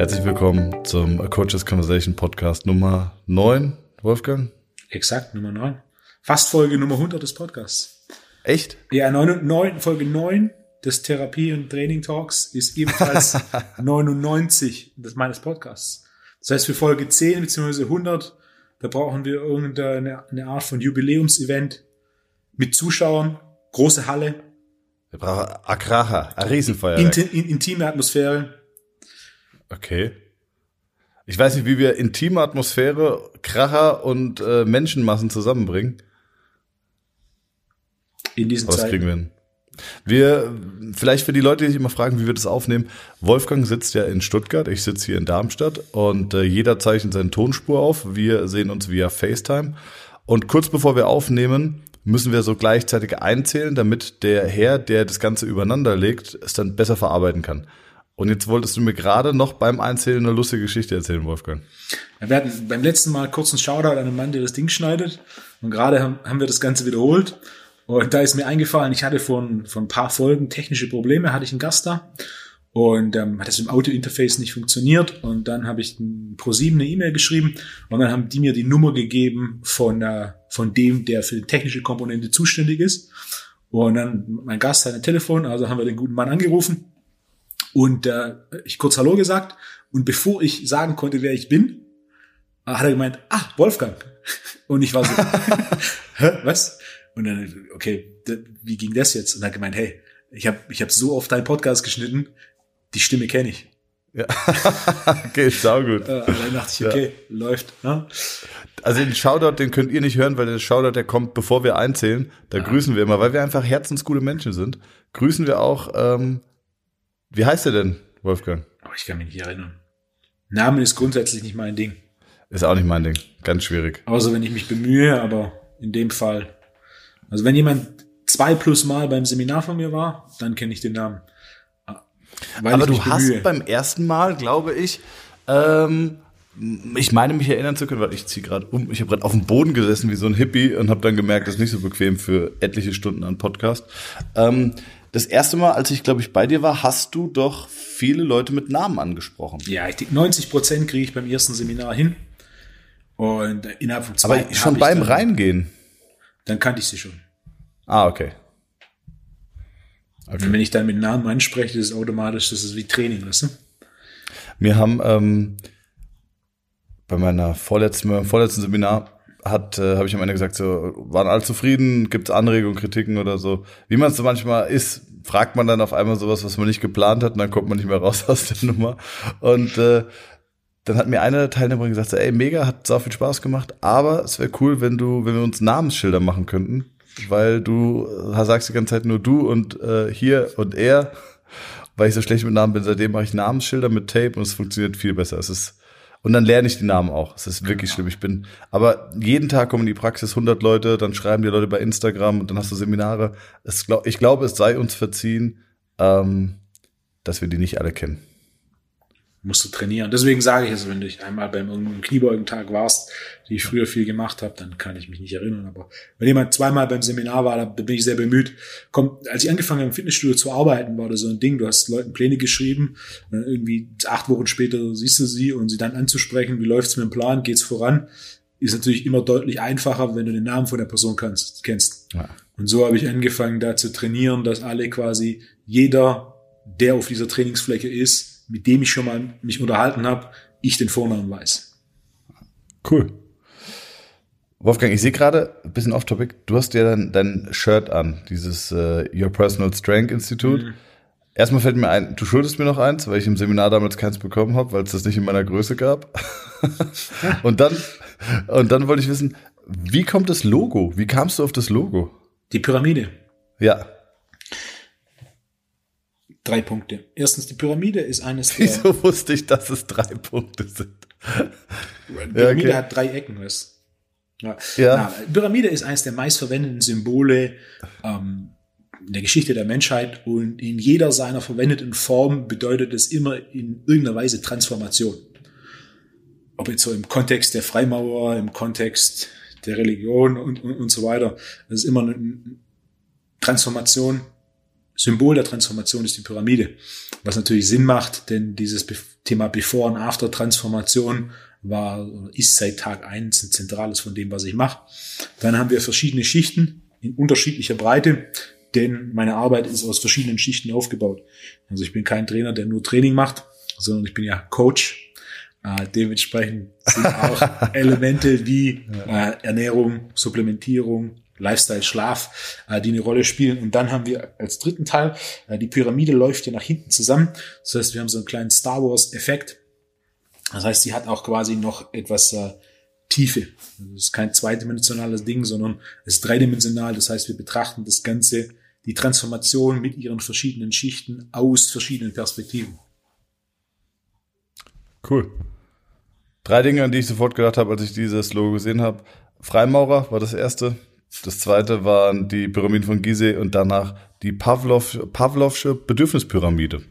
Herzlich willkommen zum A Coaches Conversation Podcast Nummer 9, Wolfgang. Exakt, Nummer 9. Fast Folge Nummer 100 des Podcasts. Echt? Ja, 9, 9, Folge 9 des Therapie- und Training-Talks ist ebenfalls 99 des meines Podcasts. Das heißt, für Folge 10 bzw. 100, da brauchen wir irgendeine eine Art von Jubiläumsevent mit Zuschauern, große Halle. Wir brauchen Akracha, ein Riesenfeuer. Inti in, intime Atmosphäre. Okay. Ich weiß nicht, wie wir intime Atmosphäre, Kracher und äh, Menschenmassen zusammenbringen. In diesen Was Zeiten. kriegen wir hin? Wir, vielleicht für die Leute, die sich immer fragen, wie wir das aufnehmen. Wolfgang sitzt ja in Stuttgart, ich sitze hier in Darmstadt und äh, jeder zeichnet seine Tonspur auf. Wir sehen uns via FaceTime. Und kurz bevor wir aufnehmen, müssen wir so gleichzeitig einzählen, damit der Herr, der das Ganze übereinander legt, es dann besser verarbeiten kann. Und jetzt wolltest du mir gerade noch beim Einzählen eine lustige Geschichte erzählen, Wolfgang. Wir hatten beim letzten Mal kurz einen Shoutout an einen Mann, der das Ding schneidet. Und gerade haben, wir das Ganze wiederholt. Und da ist mir eingefallen, ich hatte vor, ein- paar Folgen technische Probleme, hatte ich einen Gast da. Und ähm, hat das im Audio-Interface nicht funktioniert. Und dann habe ich ein Pro7 eine E-Mail geschrieben. Und dann haben die mir die Nummer gegeben von, äh, von dem, der für die technische Komponente zuständig ist. Und dann mein Gast hat ein Telefon, also haben wir den guten Mann angerufen. Und äh, ich kurz Hallo gesagt. Und bevor ich sagen konnte, wer ich bin, äh, hat er gemeint, ah, Wolfgang. Und ich war so, hä, was? Und dann, okay, wie ging das jetzt? Und er hat gemeint, hey, ich habe ich hab so oft deinen Podcast geschnitten, die Stimme kenne ich. Ja. okay, saugut. Äh, dann dachte ich, okay, läuft. Ne? Also den Shoutout, den könnt ihr nicht hören, weil der Shoutout, der kommt, bevor wir einzählen. Da grüßen wir immer, weil wir einfach herzensgute Menschen sind. Grüßen wir auch, ähm, wie heißt er denn, Wolfgang? Aber ich kann mich nicht erinnern. Name ist grundsätzlich nicht mein Ding. Ist auch nicht mein Ding. Ganz schwierig. Außer wenn ich mich bemühe, aber in dem Fall. Also wenn jemand zwei plus Mal beim Seminar von mir war, dann kenne ich den Namen. Weil Aber du hast bemühe. beim ersten Mal, glaube ich, ähm, ich meine mich erinnern zu können, weil ich ziehe gerade um, ich habe gerade auf dem Boden gesessen wie so ein Hippie und habe dann gemerkt, das ist nicht so bequem für etliche Stunden an Podcast. Ähm, das erste Mal, als ich, glaube ich, bei dir war, hast du doch viele Leute mit Namen angesprochen. Ja, ich denke, 90 Prozent kriege ich beim ersten Seminar hin. Und äh, innerhalb von zwei Aber schon beim dann, Reingehen. Dann kannte ich sie schon. Ah, okay. Und wenn ich dann mit Namen anspreche, das ist automatisch, das ist wie Training, weißt du? Wir haben ähm, bei meiner vorletzten, vorletzten Seminar hat, äh, habe ich am Ende gesagt, so, waren alle zufrieden, gibt es Anregungen, Kritiken oder so. Wie man es so manchmal ist, fragt man dann auf einmal sowas, was man nicht geplant hat und dann kommt man nicht mehr raus aus der Nummer. Und äh, dann hat mir eine Teilnehmerin gesagt, so, ey, mega, hat sau viel Spaß gemacht, aber es wäre cool, wenn du, wenn wir uns Namensschilder machen könnten, weil du äh, sagst die ganze Zeit nur du und äh, hier und er, weil ich so schlecht mit Namen bin. Seitdem mache ich Namensschilder mit Tape und es funktioniert viel besser. Es ist und dann lerne ich die Namen auch. Es ist wirklich schlimm. Ich bin, aber jeden Tag kommen in die Praxis 100 Leute, dann schreiben die Leute bei Instagram und dann hast du Seminare. Es, ich glaube, es sei uns verziehen, ähm, dass wir die nicht alle kennen. Musst du trainieren. Deswegen sage ich es, wenn du einmal beim irgendeinem Kniebeugentag warst, die ich früher viel gemacht habe, dann kann ich mich nicht erinnern. Aber wenn jemand zweimal beim Seminar war, da bin ich sehr bemüht. Komm, als ich angefangen habe im Fitnessstudio zu arbeiten, war das so ein Ding. Du hast Leuten Pläne geschrieben und dann irgendwie acht Wochen später siehst du sie und sie dann anzusprechen, wie läuft's mit dem Plan, geht's voran, ist natürlich immer deutlich einfacher, wenn du den Namen von der Person kannst, kennst. Ja. Und so habe ich angefangen, da zu trainieren, dass alle quasi jeder, der auf dieser Trainingsfläche ist, mit dem ich schon mal mich unterhalten habe, ich den Vornamen weiß. Cool. Wolfgang, ich sehe gerade, ein bisschen off-topic, du hast ja dein, dein Shirt an, dieses äh, Your Personal Strength Institute. Erstmal fällt mir ein, du schuldest mir noch eins, weil ich im Seminar damals keins bekommen habe, weil es das nicht in meiner Größe gab. und dann, und dann wollte ich wissen, wie kommt das Logo? Wie kamst du auf das Logo? Die Pyramide. Ja. Drei Punkte. Erstens, die Pyramide ist eines der. Wieso wusste ich, dass es drei Punkte sind? Die Pyramide okay. hat drei Ecken, weißt ja. Ja. Na, Pyramide ist eines der meistverwendeten Symbole ähm, in der Geschichte der Menschheit und in jeder seiner verwendeten Form bedeutet es immer in irgendeiner Weise Transformation. Ob jetzt so im Kontext der Freimaurer, im Kontext der Religion und, und, und so weiter. Das ist immer eine Transformation, Symbol der Transformation ist die Pyramide, was natürlich Sinn macht, denn dieses Thema Before- und After-Transformation war, ist seit Tag eins ein zentrales von dem, was ich mache. Dann haben wir verschiedene Schichten in unterschiedlicher Breite, denn meine Arbeit ist aus verschiedenen Schichten aufgebaut. Also ich bin kein Trainer, der nur Training macht, sondern ich bin ja Coach. Äh, dementsprechend sind auch Elemente wie äh, Ernährung, Supplementierung, Lifestyle, Schlaf, äh, die eine Rolle spielen. Und dann haben wir als dritten Teil, äh, die Pyramide läuft hier nach hinten zusammen. Das heißt, wir haben so einen kleinen Star Wars-Effekt. Das heißt, sie hat auch quasi noch etwas äh, Tiefe. Also es ist kein zweidimensionales Ding, sondern es ist dreidimensional. Das heißt, wir betrachten das Ganze, die Transformation mit ihren verschiedenen Schichten aus verschiedenen Perspektiven. Cool. Drei Dinge, an die ich sofort gedacht habe, als ich dieses Logo gesehen habe. Freimaurer war das erste. Das zweite waren die Pyramiden von Gizeh und danach die Pavlov, Pavlovsche Bedürfnispyramide.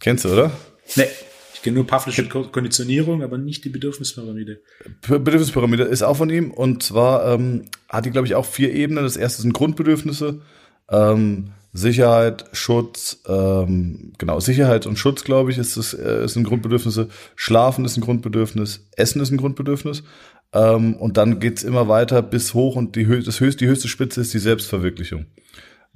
Kennst du, oder? Nee. Ich kenne nur Pavlovsche Konditionierung, aber nicht die Bedürfnispyramide. Bedürfnispyramide ist auch von ihm und zwar ähm, hat die, glaube ich, auch vier Ebenen. Das erste sind Grundbedürfnisse. Ähm, Sicherheit, Schutz, ähm, genau, Sicherheit und Schutz, glaube ich, ist, das, äh, ist ein Grundbedürfnisse. Schlafen ist ein Grundbedürfnis, Essen ist ein Grundbedürfnis. Ähm, und dann geht's immer weiter bis hoch und die, das höchste, die höchste Spitze ist die Selbstverwirklichung.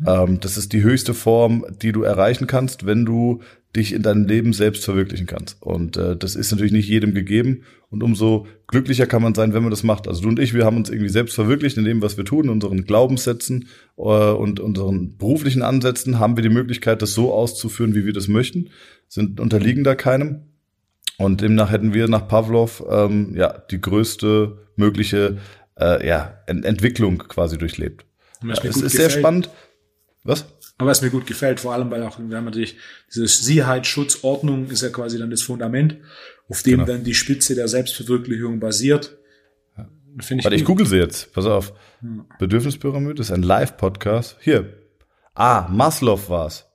Ähm, das ist die höchste Form, die du erreichen kannst, wenn du dich in deinem Leben selbst verwirklichen kannst. Und äh, das ist natürlich nicht jedem gegeben. Und umso glücklicher kann man sein, wenn man das macht. Also du und ich, wir haben uns irgendwie selbst verwirklicht in dem, was wir tun, unseren Glaubenssätzen äh, und unseren beruflichen Ansätzen haben wir die Möglichkeit, das so auszuführen, wie wir das möchten, sind unterliegen da keinem. Und demnach hätten wir nach Pavlov ähm, ja die größte mögliche äh, ja, Ent Entwicklung quasi durchlebt. Ja, es ist gefällt. sehr spannend. Was? Aber was mir gut gefällt, vor allem, weil auch, wir haben natürlich dieses Sicherheit, Schutz, Ordnung ist ja quasi dann das Fundament, auf dem genau. dann die Spitze der Selbstverwirklichung basiert. Finde ich Warte, ich google sie jetzt. Pass auf. Ja. Bedürfnispyramide ist ein Live-Podcast. Hier. Ah, Maslow war's.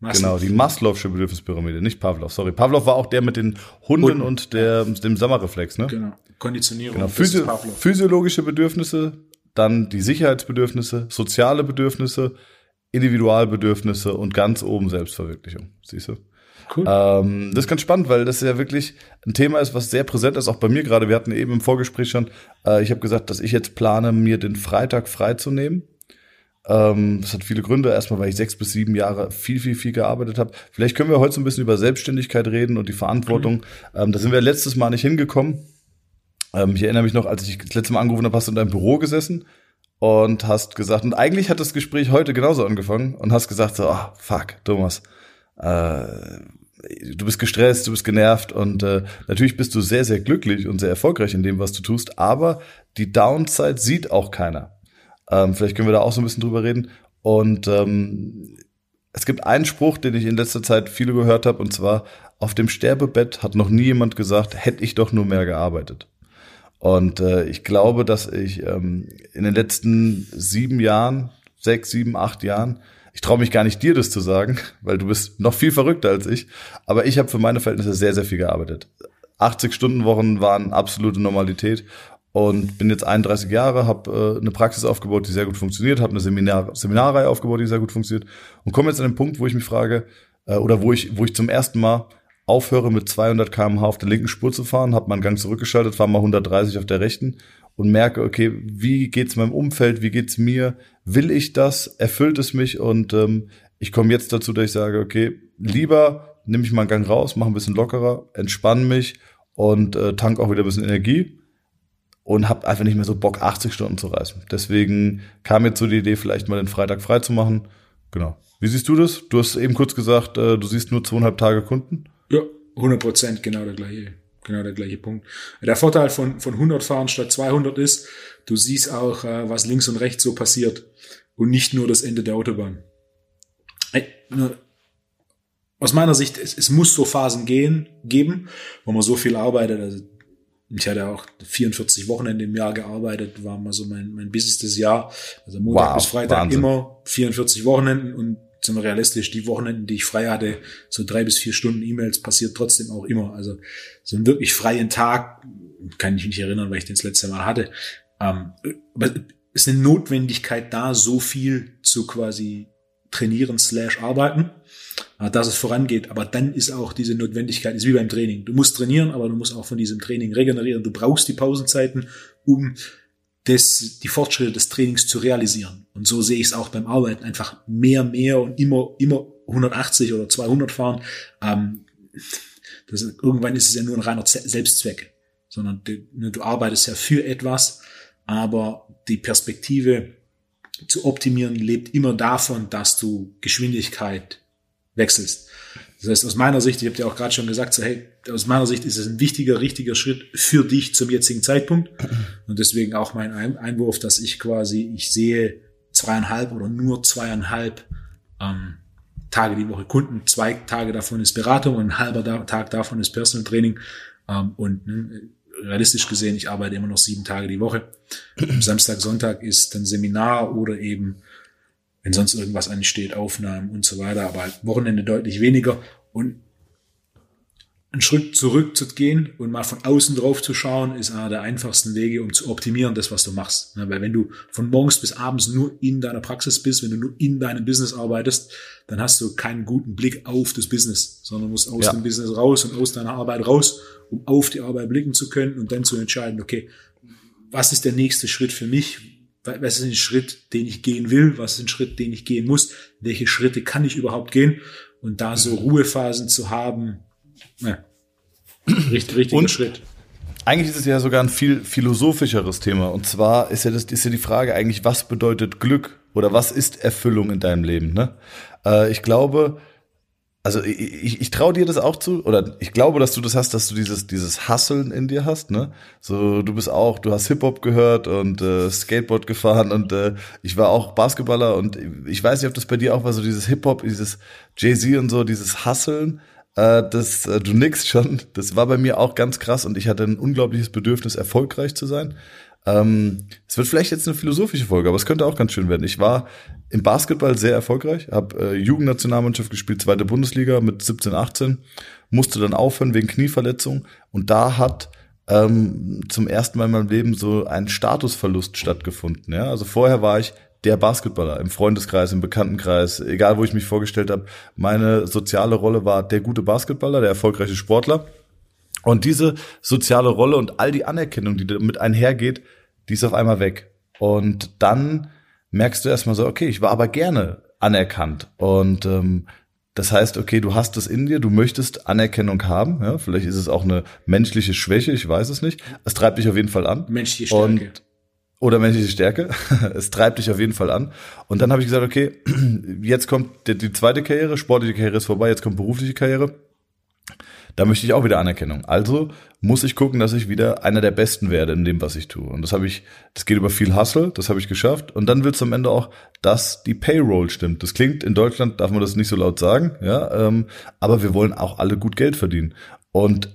Maslow. Genau, die Maslow'sche Bedürfnispyramide, nicht Pavlov. Sorry, Pavlov war auch der mit den Hunden, Hunden. und der, dem Sommerreflex, ne? Genau. Konditionierung. Genau. Physi physiologische Bedürfnisse, dann die Sicherheitsbedürfnisse, soziale Bedürfnisse, Individualbedürfnisse und ganz oben Selbstverwirklichung. Siehst du? Cool. Ähm, das ist ganz spannend, weil das ja wirklich ein Thema ist, was sehr präsent ist, auch bei mir gerade. Wir hatten eben im Vorgespräch schon, äh, ich habe gesagt, dass ich jetzt plane, mir den Freitag freizunehmen ähm, das hat viele Gründe. Erstmal, weil ich sechs bis sieben Jahre viel, viel, viel gearbeitet habe. Vielleicht können wir heute so ein bisschen über Selbstständigkeit reden und die Verantwortung. Mhm. Ähm, da sind wir letztes Mal nicht hingekommen. Ähm, ich erinnere mich noch, als ich das letzte Mal angerufen habe, hast du in deinem Büro gesessen und hast gesagt, und eigentlich hat das Gespräch heute genauso angefangen und hast gesagt so, oh, fuck, Thomas, äh, du bist gestresst, du bist genervt und äh, natürlich bist du sehr, sehr glücklich und sehr erfolgreich in dem, was du tust, aber die Downside sieht auch keiner. Ähm, vielleicht können wir da auch so ein bisschen drüber reden. Und ähm, es gibt einen Spruch, den ich in letzter Zeit viele gehört habe, und zwar, auf dem Sterbebett hat noch nie jemand gesagt, hätte ich doch nur mehr gearbeitet. Und äh, ich glaube, dass ich ähm, in den letzten sieben Jahren, sechs, sieben, acht Jahren, ich traue mich gar nicht dir das zu sagen, weil du bist noch viel verrückter als ich, aber ich habe für meine Verhältnisse sehr, sehr viel gearbeitet. 80 Stunden Wochen waren absolute Normalität und bin jetzt 31 Jahre, habe äh, eine Praxis aufgebaut, die sehr gut funktioniert, habe eine Seminar Seminarreihe aufgebaut, die sehr gut funktioniert und komme jetzt an den Punkt, wo ich mich frage äh, oder wo ich wo ich zum ersten Mal aufhöre mit 200 km/h auf der linken Spur zu fahren, habe meinen Gang zurückgeschaltet, fahre mal 130 auf der rechten und merke, okay, wie geht's meinem Umfeld, wie geht's mir, will ich das, erfüllt es mich und ähm, ich komme jetzt dazu, dass ich sage, okay, lieber nehme ich mal einen Gang raus, mache ein bisschen lockerer, entspanne mich und äh, tank auch wieder ein bisschen Energie und habe einfach nicht mehr so Bock, 80 Stunden zu reisen. Deswegen kam jetzt so die Idee, vielleicht mal den Freitag frei zu machen. Genau. Wie siehst du das? Du hast eben kurz gesagt, äh, du siehst nur zweieinhalb Tage Kunden. Ja, 100 Prozent, genau der gleiche, genau der gleiche Punkt. Der Vorteil von, von 100 fahren statt 200 ist, du siehst auch, äh, was links und rechts so passiert und nicht nur das Ende der Autobahn. Aus meiner Sicht, es, es muss so Phasen gehen, geben, wo man so viel arbeitet. Also ich hatte auch 44 Wochenende im Jahr gearbeitet, war mal so mein, mein busiestes Jahr. Also Montag wow, bis Freitag Wahnsinn. immer 44 Wochenenden und sind wir realistisch, die Wochenenden, die ich frei hatte, so drei bis vier Stunden E-Mails passiert trotzdem auch immer. Also so einen wirklich freien Tag kann ich mich nicht erinnern, weil ich den das letzte Mal hatte. Ähm, aber es ist eine Notwendigkeit da, so viel zu quasi trainieren slash arbeiten, dass es vorangeht. Aber dann ist auch diese Notwendigkeit, ist wie beim Training. Du musst trainieren, aber du musst auch von diesem Training regenerieren. Du brauchst die Pausenzeiten, um das, die Fortschritte des Trainings zu realisieren. Und so sehe ich es auch beim Arbeiten. Einfach mehr, mehr und immer, immer 180 oder 200 fahren. Ähm, das, irgendwann ist es ja nur ein reiner Selbstzweck. Sondern du, ne, du arbeitest ja für etwas, aber die Perspektive zu optimieren lebt immer davon, dass du Geschwindigkeit wechselst. Das heißt, aus meiner Sicht, ich habe dir auch gerade schon gesagt, so, hey, aus meiner Sicht ist es ein wichtiger, richtiger Schritt für dich zum jetzigen Zeitpunkt. Und deswegen auch mein Einwurf, dass ich quasi, ich sehe zweieinhalb oder nur zweieinhalb ähm, Tage die Woche Kunden, zwei Tage davon ist Beratung und ein halber Tag davon ist Personal Training. Ähm, und ne, realistisch gesehen, ich arbeite immer noch sieben Tage die Woche. Samstag, Sonntag ist dann Seminar oder eben wenn sonst irgendwas ansteht, Aufnahmen und so weiter, aber halt Wochenende deutlich weniger und einen Schritt zurück zu gehen und mal von außen drauf zu schauen, ist einer der einfachsten Wege, um zu optimieren, das, was du machst. weil wenn du von morgens bis abends nur in deiner Praxis bist, wenn du nur in deinem Business arbeitest, dann hast du keinen guten Blick auf das Business, sondern musst aus ja. dem Business raus und aus deiner Arbeit raus, um auf die Arbeit blicken zu können und dann zu entscheiden, okay, was ist der nächste Schritt für mich? Was ist ein Schritt, den ich gehen will, was ist ein Schritt, den ich gehen muss, welche Schritte kann ich überhaupt gehen und da so Ruhephasen zu haben, ja, richtig, richtiger und Schritt. Eigentlich ist es ja sogar ein viel philosophischeres Thema und zwar ist ja das ist ja die Frage eigentlich, was bedeutet Glück oder was ist Erfüllung in deinem Leben? Ne? Äh, ich glaube, also ich, ich, ich traue dir das auch zu, oder ich glaube, dass du das hast, dass du dieses, dieses Hasseln in dir hast, ne? So, du bist auch, du hast Hip-Hop gehört und äh, Skateboard gefahren und äh, ich war auch Basketballer und ich weiß nicht, ob das bei dir auch war, so dieses Hip-Hop, dieses Jay-Z und so, dieses Hasseln, äh, das, äh, du nix schon, das war bei mir auch ganz krass und ich hatte ein unglaubliches Bedürfnis, erfolgreich zu sein. Ähm, es wird vielleicht jetzt eine philosophische Folge, aber es könnte auch ganz schön werden. Ich war im Basketball sehr erfolgreich, habe äh, Jugendnationalmannschaft gespielt, zweite Bundesliga mit 17, 18, musste dann aufhören wegen Knieverletzung und da hat ähm, zum ersten Mal in meinem Leben so ein Statusverlust stattgefunden. Ja? Also vorher war ich der Basketballer im Freundeskreis, im Bekanntenkreis, egal wo ich mich vorgestellt habe. Meine soziale Rolle war der gute Basketballer, der erfolgreiche Sportler. Und diese soziale Rolle und all die Anerkennung, die damit einhergeht, die ist auf einmal weg. Und dann merkst du erstmal so, okay, ich war aber gerne anerkannt. Und ähm, das heißt, okay, du hast es in dir, du möchtest Anerkennung haben. Ja, vielleicht ist es auch eine menschliche Schwäche, ich weiß es nicht. Es treibt dich auf jeden Fall an. Menschliche Stärke. Und, oder menschliche Stärke. es treibt dich auf jeden Fall an. Und dann habe ich gesagt, okay, jetzt kommt die, die zweite Karriere, sportliche Karriere ist vorbei, jetzt kommt berufliche Karriere da möchte ich auch wieder Anerkennung. Also muss ich gucken, dass ich wieder einer der Besten werde in dem, was ich tue. Und das habe ich, das geht über viel Hustle, das habe ich geschafft. Und dann wird am Ende auch, dass die Payroll stimmt. Das klingt, in Deutschland darf man das nicht so laut sagen, ja, ähm, aber wir wollen auch alle gut Geld verdienen. Und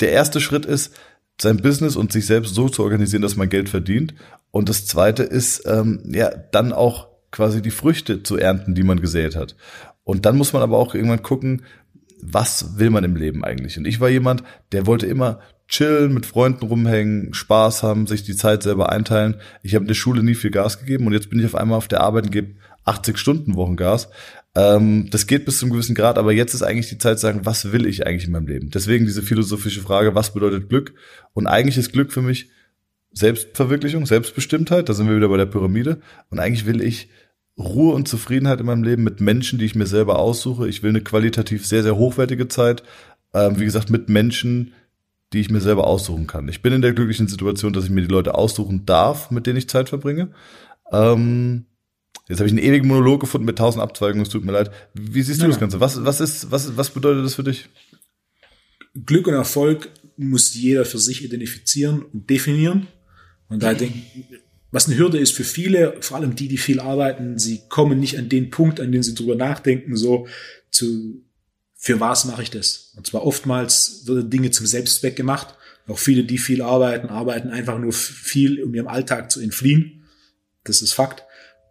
der erste Schritt ist, sein Business und sich selbst so zu organisieren, dass man Geld verdient. Und das zweite ist, ähm, ja, dann auch quasi die Früchte zu ernten, die man gesät hat. Und dann muss man aber auch irgendwann gucken, was will man im Leben eigentlich? Und ich war jemand, der wollte immer chillen, mit Freunden rumhängen, Spaß haben, sich die Zeit selber einteilen. Ich habe in der Schule nie viel Gas gegeben und jetzt bin ich auf einmal auf der Arbeit und gebe 80 Stunden Wochen Gas. Ähm, das geht bis zum gewissen Grad, aber jetzt ist eigentlich die Zeit zu sagen, was will ich eigentlich in meinem Leben? Deswegen diese philosophische Frage, was bedeutet Glück? Und eigentlich ist Glück für mich Selbstverwirklichung, Selbstbestimmtheit, da sind wir wieder bei der Pyramide. Und eigentlich will ich Ruhe und Zufriedenheit in meinem Leben mit Menschen, die ich mir selber aussuche. Ich will eine qualitativ sehr, sehr hochwertige Zeit. Ähm, wie gesagt, mit Menschen, die ich mir selber aussuchen kann. Ich bin in der glücklichen Situation, dass ich mir die Leute aussuchen darf, mit denen ich Zeit verbringe. Ähm, jetzt habe ich einen ewigen Monolog gefunden mit tausend Abzweigungen, es tut mir leid. Wie siehst du ja. das Ganze? Was, was, ist, was, was bedeutet das für dich? Glück und Erfolg muss jeder für sich identifizieren und definieren. Und da denke was eine Hürde ist für viele, vor allem die, die viel arbeiten, sie kommen nicht an den Punkt, an den sie drüber nachdenken, so zu, für was mache ich das? Und zwar oftmals werden Dinge zum Selbstzweck gemacht. Auch viele, die viel arbeiten, arbeiten einfach nur viel, um ihrem Alltag zu entfliehen. Das ist Fakt.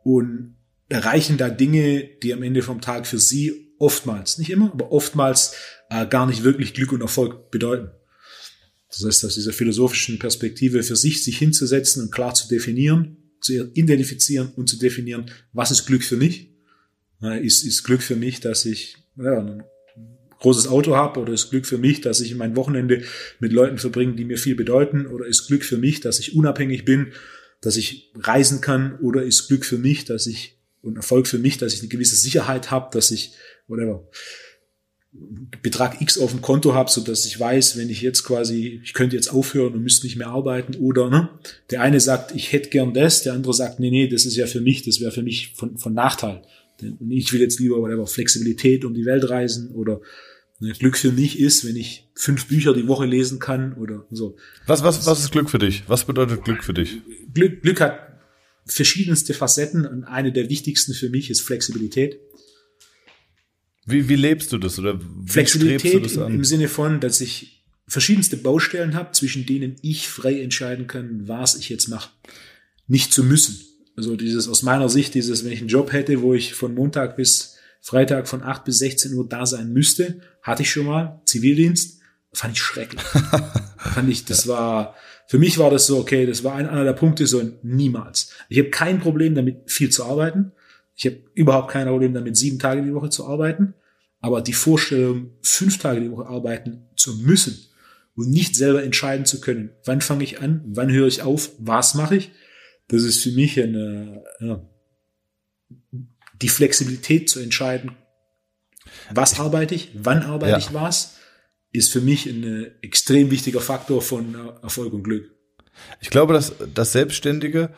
Und erreichen da Dinge, die am Ende vom Tag für sie oftmals, nicht immer, aber oftmals äh, gar nicht wirklich Glück und Erfolg bedeuten. Das heißt, aus dieser philosophischen Perspektive für sich sich hinzusetzen und klar zu definieren, zu identifizieren und zu definieren, was ist Glück für mich? Ist, ist Glück für mich, dass ich ja, ein großes Auto habe oder ist Glück für mich, dass ich mein Wochenende mit Leuten verbringe, die mir viel bedeuten? Oder ist Glück für mich, dass ich unabhängig bin, dass ich reisen kann? Oder ist Glück für mich, dass ich und Erfolg für mich, dass ich eine gewisse Sicherheit habe, dass ich whatever Betrag X auf dem Konto habe, so dass ich weiß, wenn ich jetzt quasi, ich könnte jetzt aufhören und müsste nicht mehr arbeiten oder ne, der eine sagt, ich hätte gern das, der andere sagt, nee, nee, das ist ja für mich, das wäre für mich von, von Nachteil. Und ich will jetzt lieber whatever Flexibilität um die Welt reisen oder ne, Glück für mich ist, wenn ich fünf Bücher die Woche lesen kann oder so. Was, was, was ist Glück für dich? Was bedeutet Glück für dich? Glück, Glück hat verschiedenste Facetten und eine der wichtigsten für mich ist Flexibilität. Wie, wie lebst du das oder Flexibilität das im, im Sinne von, dass ich verschiedenste Baustellen habe, zwischen denen ich frei entscheiden kann, was ich jetzt mache. Nicht zu müssen. Also dieses aus meiner Sicht, dieses, wenn ich einen Job hätte, wo ich von Montag bis Freitag von 8 bis 16 Uhr da sein müsste, hatte ich schon mal, Zivildienst, fand ich schrecklich. fand ich, das war, für mich war das so, okay, das war einer der Punkte, so niemals. Ich habe kein Problem damit, viel zu arbeiten. Ich habe überhaupt kein Problem damit, sieben Tage die Woche zu arbeiten. Aber die Vorstellung, fünf Tage die Woche arbeiten zu müssen und nicht selber entscheiden zu können, wann fange ich an, wann höre ich auf, was mache ich, das ist für mich eine, ja, die Flexibilität zu entscheiden, was arbeite ich, wann arbeite ja. ich was, ist für mich ein extrem wichtiger Faktor von Erfolg und Glück. Ich glaube, dass das Selbstständige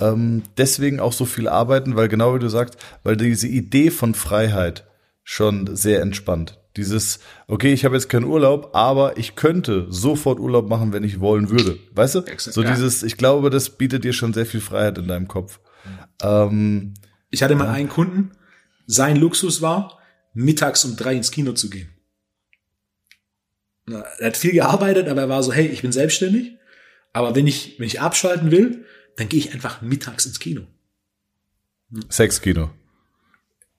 ähm, deswegen auch so viel arbeiten, weil genau wie du sagst, weil diese Idee von Freiheit schon sehr entspannt. Dieses, okay, ich habe jetzt keinen Urlaub, aber ich könnte sofort Urlaub machen, wenn ich wollen würde. Weißt du? So dieses, ich glaube, das bietet dir schon sehr viel Freiheit in deinem Kopf. Ähm, ich hatte mal einen Kunden, sein Luxus war, mittags um drei ins Kino zu gehen. Er hat viel gearbeitet, aber er war so, hey, ich bin selbstständig, aber wenn ich, wenn ich abschalten will, dann gehe ich einfach mittags ins Kino. Sexkino.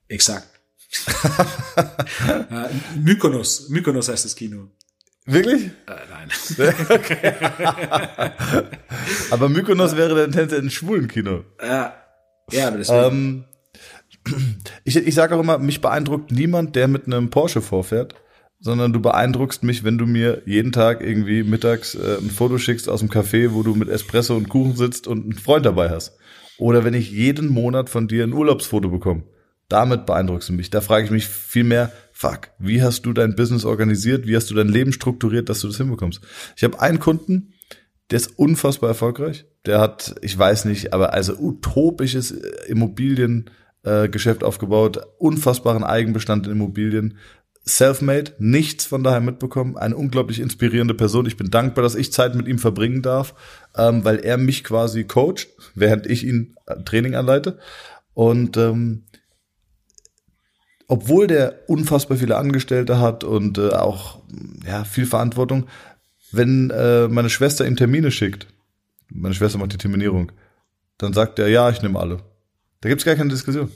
Exakt. äh, Mykonos, Mykonos heißt das Kino. Wirklich? Äh, nein. okay. aber Mykonos wäre dann ein schwulen Kino. Ja, ja aber das ähm, ich, ich sage auch immer, mich beeindruckt niemand, der mit einem Porsche vorfährt sondern du beeindruckst mich, wenn du mir jeden Tag irgendwie mittags äh, ein Foto schickst aus dem Café, wo du mit Espresso und Kuchen sitzt und einen Freund dabei hast. Oder wenn ich jeden Monat von dir ein Urlaubsfoto bekomme. Damit beeindruckst du mich. Da frage ich mich viel mehr, fuck, wie hast du dein Business organisiert? Wie hast du dein Leben strukturiert, dass du das hinbekommst? Ich habe einen Kunden, der ist unfassbar erfolgreich. Der hat, ich weiß nicht, aber also utopisches Immobiliengeschäft äh, aufgebaut, unfassbaren Eigenbestand in Immobilien, self-made, nichts von daher mitbekommen, eine unglaublich inspirierende Person. Ich bin dankbar, dass ich Zeit mit ihm verbringen darf, ähm, weil er mich quasi coacht, während ich ihn äh, Training anleite. Und ähm, obwohl der unfassbar viele Angestellte hat und äh, auch ja viel Verantwortung, wenn äh, meine Schwester ihm Termine schickt, meine Schwester macht die Terminierung, dann sagt er, ja, ich nehme alle. Da gibt's gar keine Diskussion.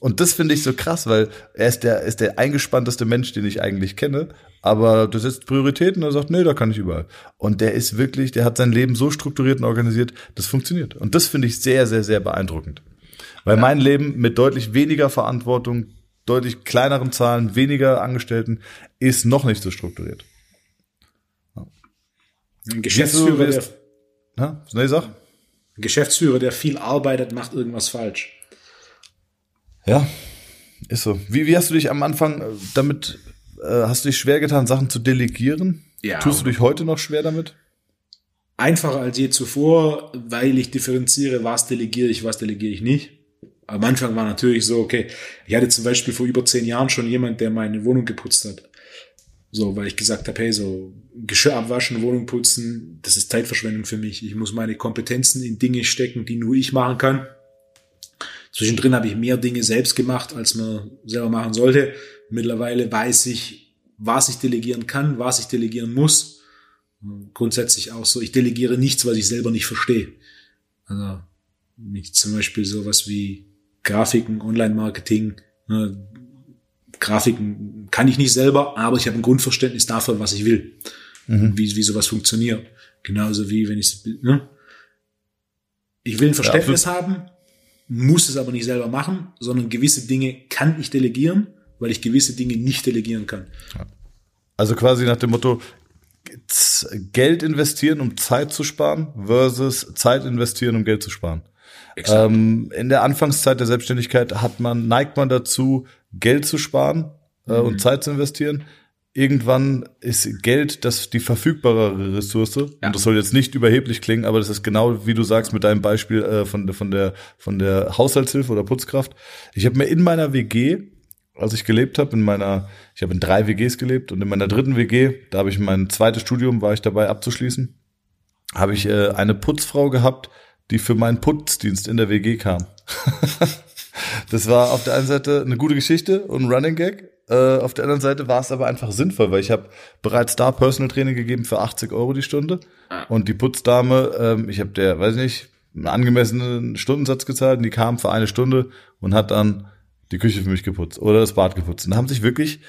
Und das finde ich so krass, weil er ist der, ist der eingespannteste Mensch, den ich eigentlich kenne. Aber du setzt Prioritäten und er sagt, nee, da kann ich überall. Und der ist wirklich, der hat sein Leben so strukturiert und organisiert, das funktioniert. Und das finde ich sehr, sehr, sehr beeindruckend. Weil ja. mein Leben mit deutlich weniger Verantwortung, deutlich kleineren Zahlen, weniger Angestellten ist noch nicht so strukturiert. Ein Geschäftsführer, der, na, Geschäftsführer, der viel arbeitet, macht irgendwas falsch. Ja, ist so. Wie, wie hast du dich am Anfang äh, damit, äh, hast du dich schwer getan, Sachen zu delegieren? Ja. Tust du dich heute noch schwer damit? Einfacher als je zuvor, weil ich differenziere, was delegiere ich, was delegiere ich nicht. Am Anfang war natürlich so, okay, ich hatte zum Beispiel vor über zehn Jahren schon jemand, der meine Wohnung geputzt hat. So, weil ich gesagt habe, hey, so Geschirr abwaschen, Wohnung putzen, das ist Zeitverschwendung für mich. Ich muss meine Kompetenzen in Dinge stecken, die nur ich machen kann. Zwischendrin habe ich mehr Dinge selbst gemacht, als man selber machen sollte. Mittlerweile weiß ich, was ich delegieren kann, was ich delegieren muss. Grundsätzlich auch so, ich delegiere nichts, was ich selber nicht verstehe. Also nicht zum Beispiel sowas wie Grafiken, Online-Marketing. Ne, Grafiken kann ich nicht selber, aber ich habe ein Grundverständnis davon, was ich will. Mhm. Wie, wie sowas funktioniert. Genauso wie wenn ich, ne? ich will ein Verständnis ja, haben, muss es aber nicht selber machen, sondern gewisse Dinge kann ich delegieren, weil ich gewisse Dinge nicht delegieren kann. Also quasi nach dem Motto, Geld investieren, um Zeit zu sparen, versus Zeit investieren, um Geld zu sparen. Ähm, in der Anfangszeit der Selbstständigkeit hat man, neigt man dazu, Geld zu sparen äh, mhm. und Zeit zu investieren. Irgendwann ist Geld das die verfügbare Ressource. Ja. Und das soll jetzt nicht überheblich klingen, aber das ist genau wie du sagst mit deinem Beispiel äh, von, von der von der Haushaltshilfe oder Putzkraft. Ich habe mir in meiner WG als ich gelebt habe, in meiner, ich habe in drei WGs gelebt und in meiner dritten WG, da habe ich mein zweites Studium, war ich dabei abzuschließen, habe ich äh, eine Putzfrau gehabt, die für meinen Putzdienst in der WG kam. das war auf der einen Seite eine gute Geschichte und ein Running Gag. Äh, auf der anderen Seite war es aber einfach sinnvoll, weil ich habe bereits da Personal Training gegeben für 80 Euro die Stunde. Ah. Und die Putzdame, ähm, ich habe der, weiß nicht, einen angemessenen Stundensatz gezahlt und die kam für eine Stunde und hat dann die Küche für mich geputzt oder das Bad geputzt. Und da haben sich wirklich,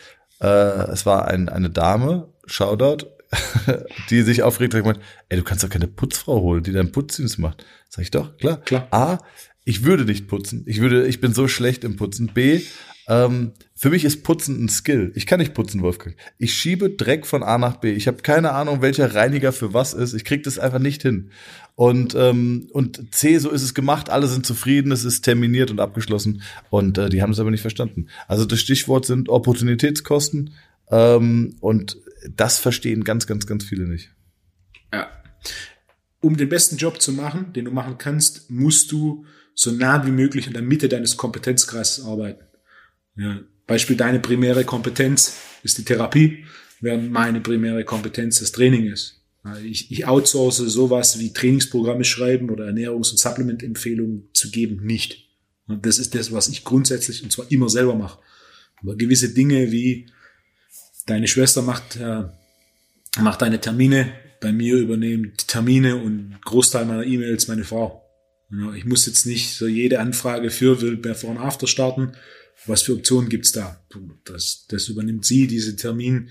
äh, es war ein, eine Dame, Shoutout, die sich aufregt und gemeint, ey, du kannst doch keine Putzfrau holen, die deinen Putzdienst macht. Sag ich doch, klar. Klar. A, ich würde nicht putzen. Ich würde, ich bin so schlecht im Putzen. B, ähm, für mich ist Putzen ein Skill. Ich kann nicht putzen, Wolfgang. Ich schiebe Dreck von A nach B. Ich habe keine Ahnung, welcher Reiniger für was ist. Ich krieg das einfach nicht hin. Und, ähm, und C, so ist es gemacht, alle sind zufrieden, es ist terminiert und abgeschlossen. Und äh, die haben es aber nicht verstanden. Also das Stichwort sind Opportunitätskosten. Ähm, und das verstehen ganz, ganz, ganz viele nicht. Ja. Um den besten Job zu machen, den du machen kannst, musst du so nah wie möglich in der Mitte deines Kompetenzkreises arbeiten. Ja. Beispiel deine primäre Kompetenz ist die Therapie, während meine primäre Kompetenz das Training ist. Ich, ich outsource sowas wie Trainingsprogramme schreiben oder Ernährungs- und Supplement-Empfehlungen zu geben nicht. Und das ist das, was ich grundsätzlich und zwar immer selber mache. Aber gewisse Dinge wie deine Schwester macht, äh, macht deine Termine, bei mir übernehmen Termine und Großteil meiner E-Mails meine Frau. Ich muss jetzt nicht so jede Anfrage für will Before und After starten. Was für Optionen gibt's da? Das, das übernimmt sie, diese Termin.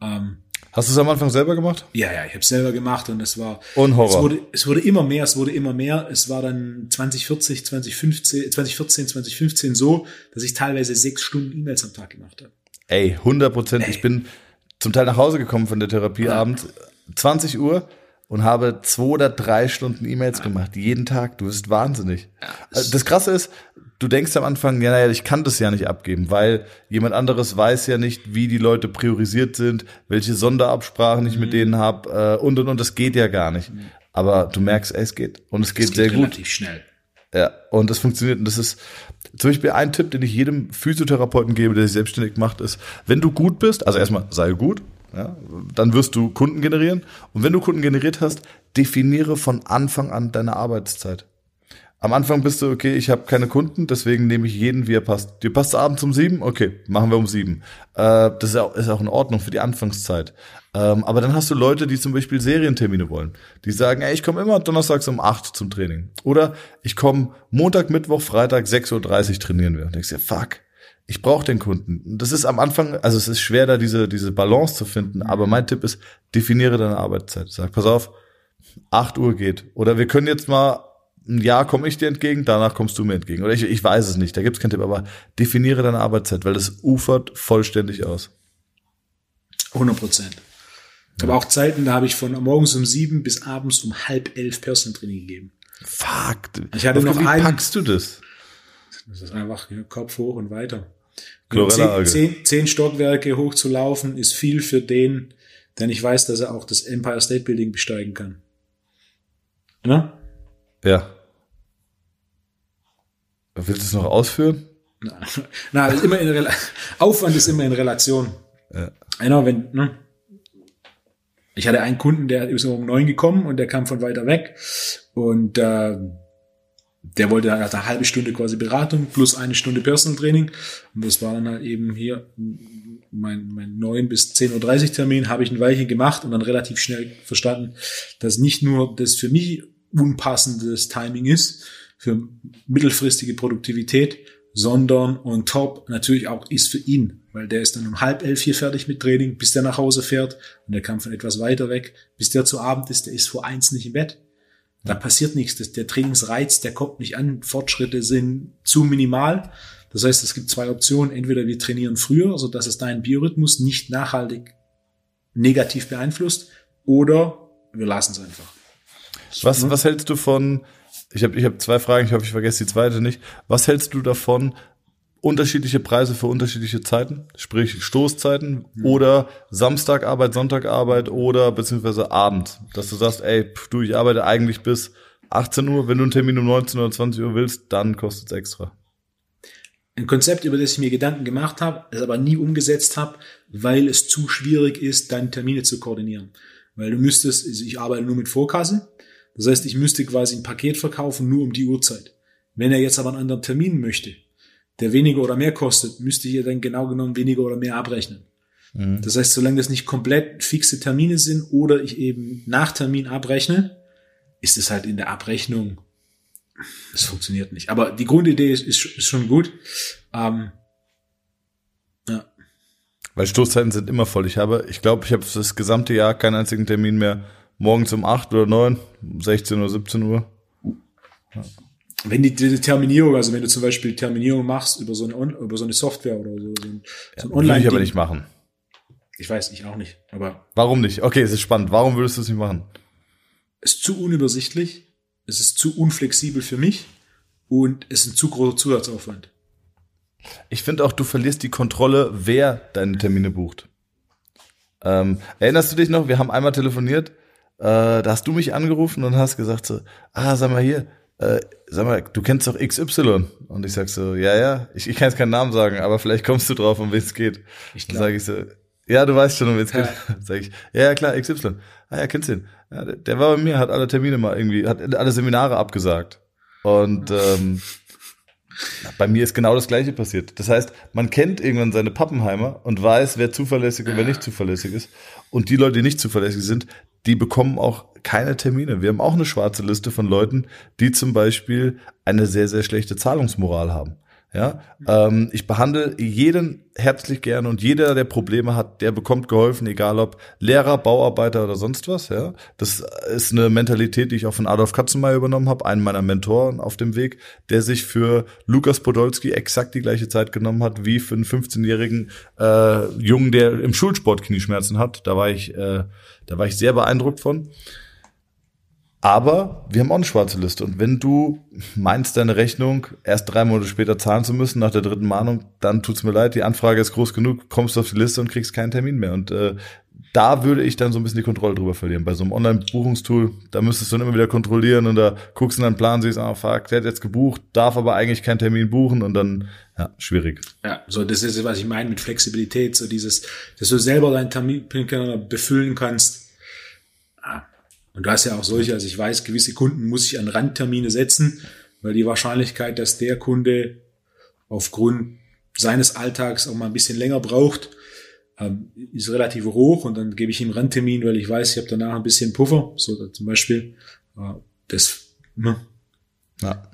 Ähm, Hast du es am Anfang selber gemacht? Ja, ja, ich habe selber gemacht und es war und Horror. Es wurde, es wurde immer mehr, es wurde immer mehr. Es war dann 2040, 2015, 2014, 2015 so, dass ich teilweise sechs Stunden E-Mails am Tag gemacht habe. Ey, 100 Prozent. Ich bin zum Teil nach Hause gekommen von der Therapie ja. abends, 20 Uhr und habe zwei oder drei Stunden E-Mails ja. gemacht, jeden Tag. Du bist wahnsinnig. Ja, das Krasse ist, du denkst am Anfang, ja, naja, ich kann das ja nicht abgeben, weil jemand anderes weiß ja nicht, wie die Leute priorisiert sind, welche Sonderabsprachen ich mhm. mit denen habe äh, und und und. Das geht ja gar nicht. Mhm. Aber du merkst, ey, es geht und es geht, es geht sehr relativ gut. schnell. Ja, und das funktioniert. Und das ist zum Beispiel ein Tipp, den ich jedem Physiotherapeuten gebe, der sich selbstständig macht, ist, wenn du gut bist, also erstmal sei gut, ja, dann wirst du Kunden generieren. Und wenn du Kunden generiert hast, definiere von Anfang an deine Arbeitszeit. Am Anfang bist du, okay, ich habe keine Kunden, deswegen nehme ich jeden, wie er passt. Dir passt abends um sieben? Okay, machen wir um sieben. Äh, das ist auch, ist auch in Ordnung für die Anfangszeit. Ähm, aber dann hast du Leute, die zum Beispiel Serientermine wollen. Die sagen, ey, ich komme immer donnerstags um acht zum Training. Oder ich komme Montag, Mittwoch, Freitag, 6.30 Uhr trainieren wir. Und denkst dir, fuck, ich brauche den Kunden. Das ist am Anfang, also es ist schwer, da diese, diese Balance zu finden. Aber mein Tipp ist, definiere deine Arbeitszeit. Sag, pass auf, acht Uhr geht. Oder wir können jetzt mal ein Jahr komme ich dir entgegen, danach kommst du mir entgegen. Oder ich, ich weiß es nicht, da gibt es keinen Tipp, aber definiere deine Arbeitszeit, weil das ufert vollständig aus. 100 Prozent. Ich habe auch Zeiten, da habe ich von morgens um sieben bis abends um halb elf Personal Training gegeben. Fuck. Ich hatte noch wie einen, packst du das? Das ist einfach Kopf hoch und weiter. Zehn, zehn, zehn Stockwerke hochzulaufen ist viel für den, der nicht weiß, dass er auch das Empire State Building besteigen kann. Ne? Ja. Willst du es noch ausführen? Nein, Na, ist immer in Rel Aufwand ist immer in Relation. Ja. Genau, wenn, ne? Ich hatte einen Kunden, der ist um neun gekommen und der kam von weiter weg und äh, der wollte halt eine halbe Stunde quasi Beratung plus eine Stunde Personal Training und das war dann halt eben hier mein, mein 9 bis 10.30 Uhr Termin, habe ich ein Weiche gemacht und dann relativ schnell verstanden, dass nicht nur das für mich unpassendes Timing ist, für mittelfristige Produktivität, sondern on top natürlich auch ist für ihn, weil der ist dann um halb elf hier fertig mit Training, bis der nach Hause fährt und der kam von etwas weiter weg, bis der zu Abend ist, der ist vor eins nicht im Bett. Da passiert nichts. Der Trainingsreiz, der kommt nicht an. Fortschritte sind zu minimal. Das heißt, es gibt zwei Optionen. Entweder wir trainieren früher, so dass es deinen Biorhythmus nicht nachhaltig negativ beeinflusst, oder wir lassen es einfach. Was, was hältst du von, ich habe ich hab zwei Fragen, ich hoffe, ich vergesse die zweite nicht. Was hältst du davon, unterschiedliche Preise für unterschiedliche Zeiten, sprich Stoßzeiten mhm. oder Samstagarbeit, Sonntagarbeit oder beziehungsweise Abend, dass du sagst, ey, pf, du, ich arbeite eigentlich bis 18 Uhr, wenn du einen Termin um 19 oder 20 Uhr willst, dann kostet es extra. Ein Konzept, über das ich mir Gedanken gemacht habe, es aber nie umgesetzt habe, weil es zu schwierig ist, deine Termine zu koordinieren. Weil du müsstest, also ich arbeite nur mit Vorkasse, das heißt, ich müsste quasi ein Paket verkaufen nur um die Uhrzeit. Wenn er jetzt aber einen anderen Termin möchte, der weniger oder mehr kostet, müsste ich dann genau genommen weniger oder mehr abrechnen. Mhm. Das heißt, solange das nicht komplett fixe Termine sind oder ich eben nach Termin abrechne, ist es halt in der Abrechnung, es funktioniert nicht. Aber die Grundidee ist, ist, ist schon gut. Ähm, ja. Weil Stoßzeiten sind immer voll. Ich habe, ich glaube, ich habe das gesamte Jahr keinen einzigen Termin mehr morgens um 8 oder 9, 16 oder 17 Uhr. Ja wenn die, die Terminierung, also wenn du zum Beispiel Terminierung machst über so eine, über so eine Software oder so, so ein, so ein Online. Würde ich aber nicht machen. Ich weiß, ich auch nicht, aber. Warum nicht? Okay, es ist spannend. Warum würdest du es nicht machen? Es ist zu unübersichtlich, es ist zu unflexibel für mich und es ist ein zu großer Zusatzaufwand. Ich finde auch, du verlierst die Kontrolle, wer deine Termine bucht. Ähm, erinnerst du dich noch? Wir haben einmal telefoniert, äh, da hast du mich angerufen und hast gesagt so, ah, sag mal hier, äh, sag mal, du kennst doch XY. Und ich sag so, ja, ja, ich, ich kann jetzt keinen Namen sagen, aber vielleicht kommst du drauf, um wen es geht. Ich Dann sage ich so, ja, du weißt schon, um wen es geht. sag ich, ja, ja, klar, XY. Ah ja, kennst du ihn. Ja, der, der war bei mir, hat alle Termine mal irgendwie, hat alle Seminare abgesagt. Und ähm, bei mir ist genau das Gleiche passiert. Das heißt, man kennt irgendwann seine Pappenheimer und weiß, wer zuverlässig und wer nicht zuverlässig ist. Und die Leute, die nicht zuverlässig sind, die bekommen auch keine Termine. Wir haben auch eine schwarze Liste von Leuten, die zum Beispiel eine sehr, sehr schlechte Zahlungsmoral haben. Ja, ähm, ich behandle jeden herzlich gern und jeder, der Probleme hat, der bekommt geholfen, egal ob Lehrer, Bauarbeiter oder sonst was. Ja, das ist eine Mentalität, die ich auch von Adolf Katzenmeier übernommen habe, einen meiner Mentoren auf dem Weg, der sich für Lukas Podolski exakt die gleiche Zeit genommen hat wie für einen 15-jährigen äh, Jungen, der im Schulsport Knieschmerzen hat. Da war ich, äh, da war ich sehr beeindruckt von. Aber wir haben auch eine schwarze Liste. Und wenn du meinst, deine Rechnung erst drei Monate später zahlen zu müssen, nach der dritten Mahnung, dann tut's mir leid, die Anfrage ist groß genug, kommst du auf die Liste und kriegst keinen Termin mehr. Und äh, da würde ich dann so ein bisschen die Kontrolle drüber verlieren. Bei so einem Online-Buchungstool, da müsstest du dann immer wieder kontrollieren und da guckst du in deinen Plan, siehst, ah, fuck, der hat jetzt gebucht, darf aber eigentlich keinen Termin buchen und dann, ja, schwierig. Ja, so, das ist, was ich meine mit Flexibilität, so dieses, dass du selber deinen Termin befüllen kannst, und du hast ja auch solche, also ich weiß, gewisse Kunden muss ich an Randtermine setzen, weil die Wahrscheinlichkeit, dass der Kunde aufgrund seines Alltags auch mal ein bisschen länger braucht, ähm, ist relativ hoch und dann gebe ich ihm Randtermin, weil ich weiß, ich habe danach ein bisschen Puffer, so zum Beispiel äh, das. Ne? Ja.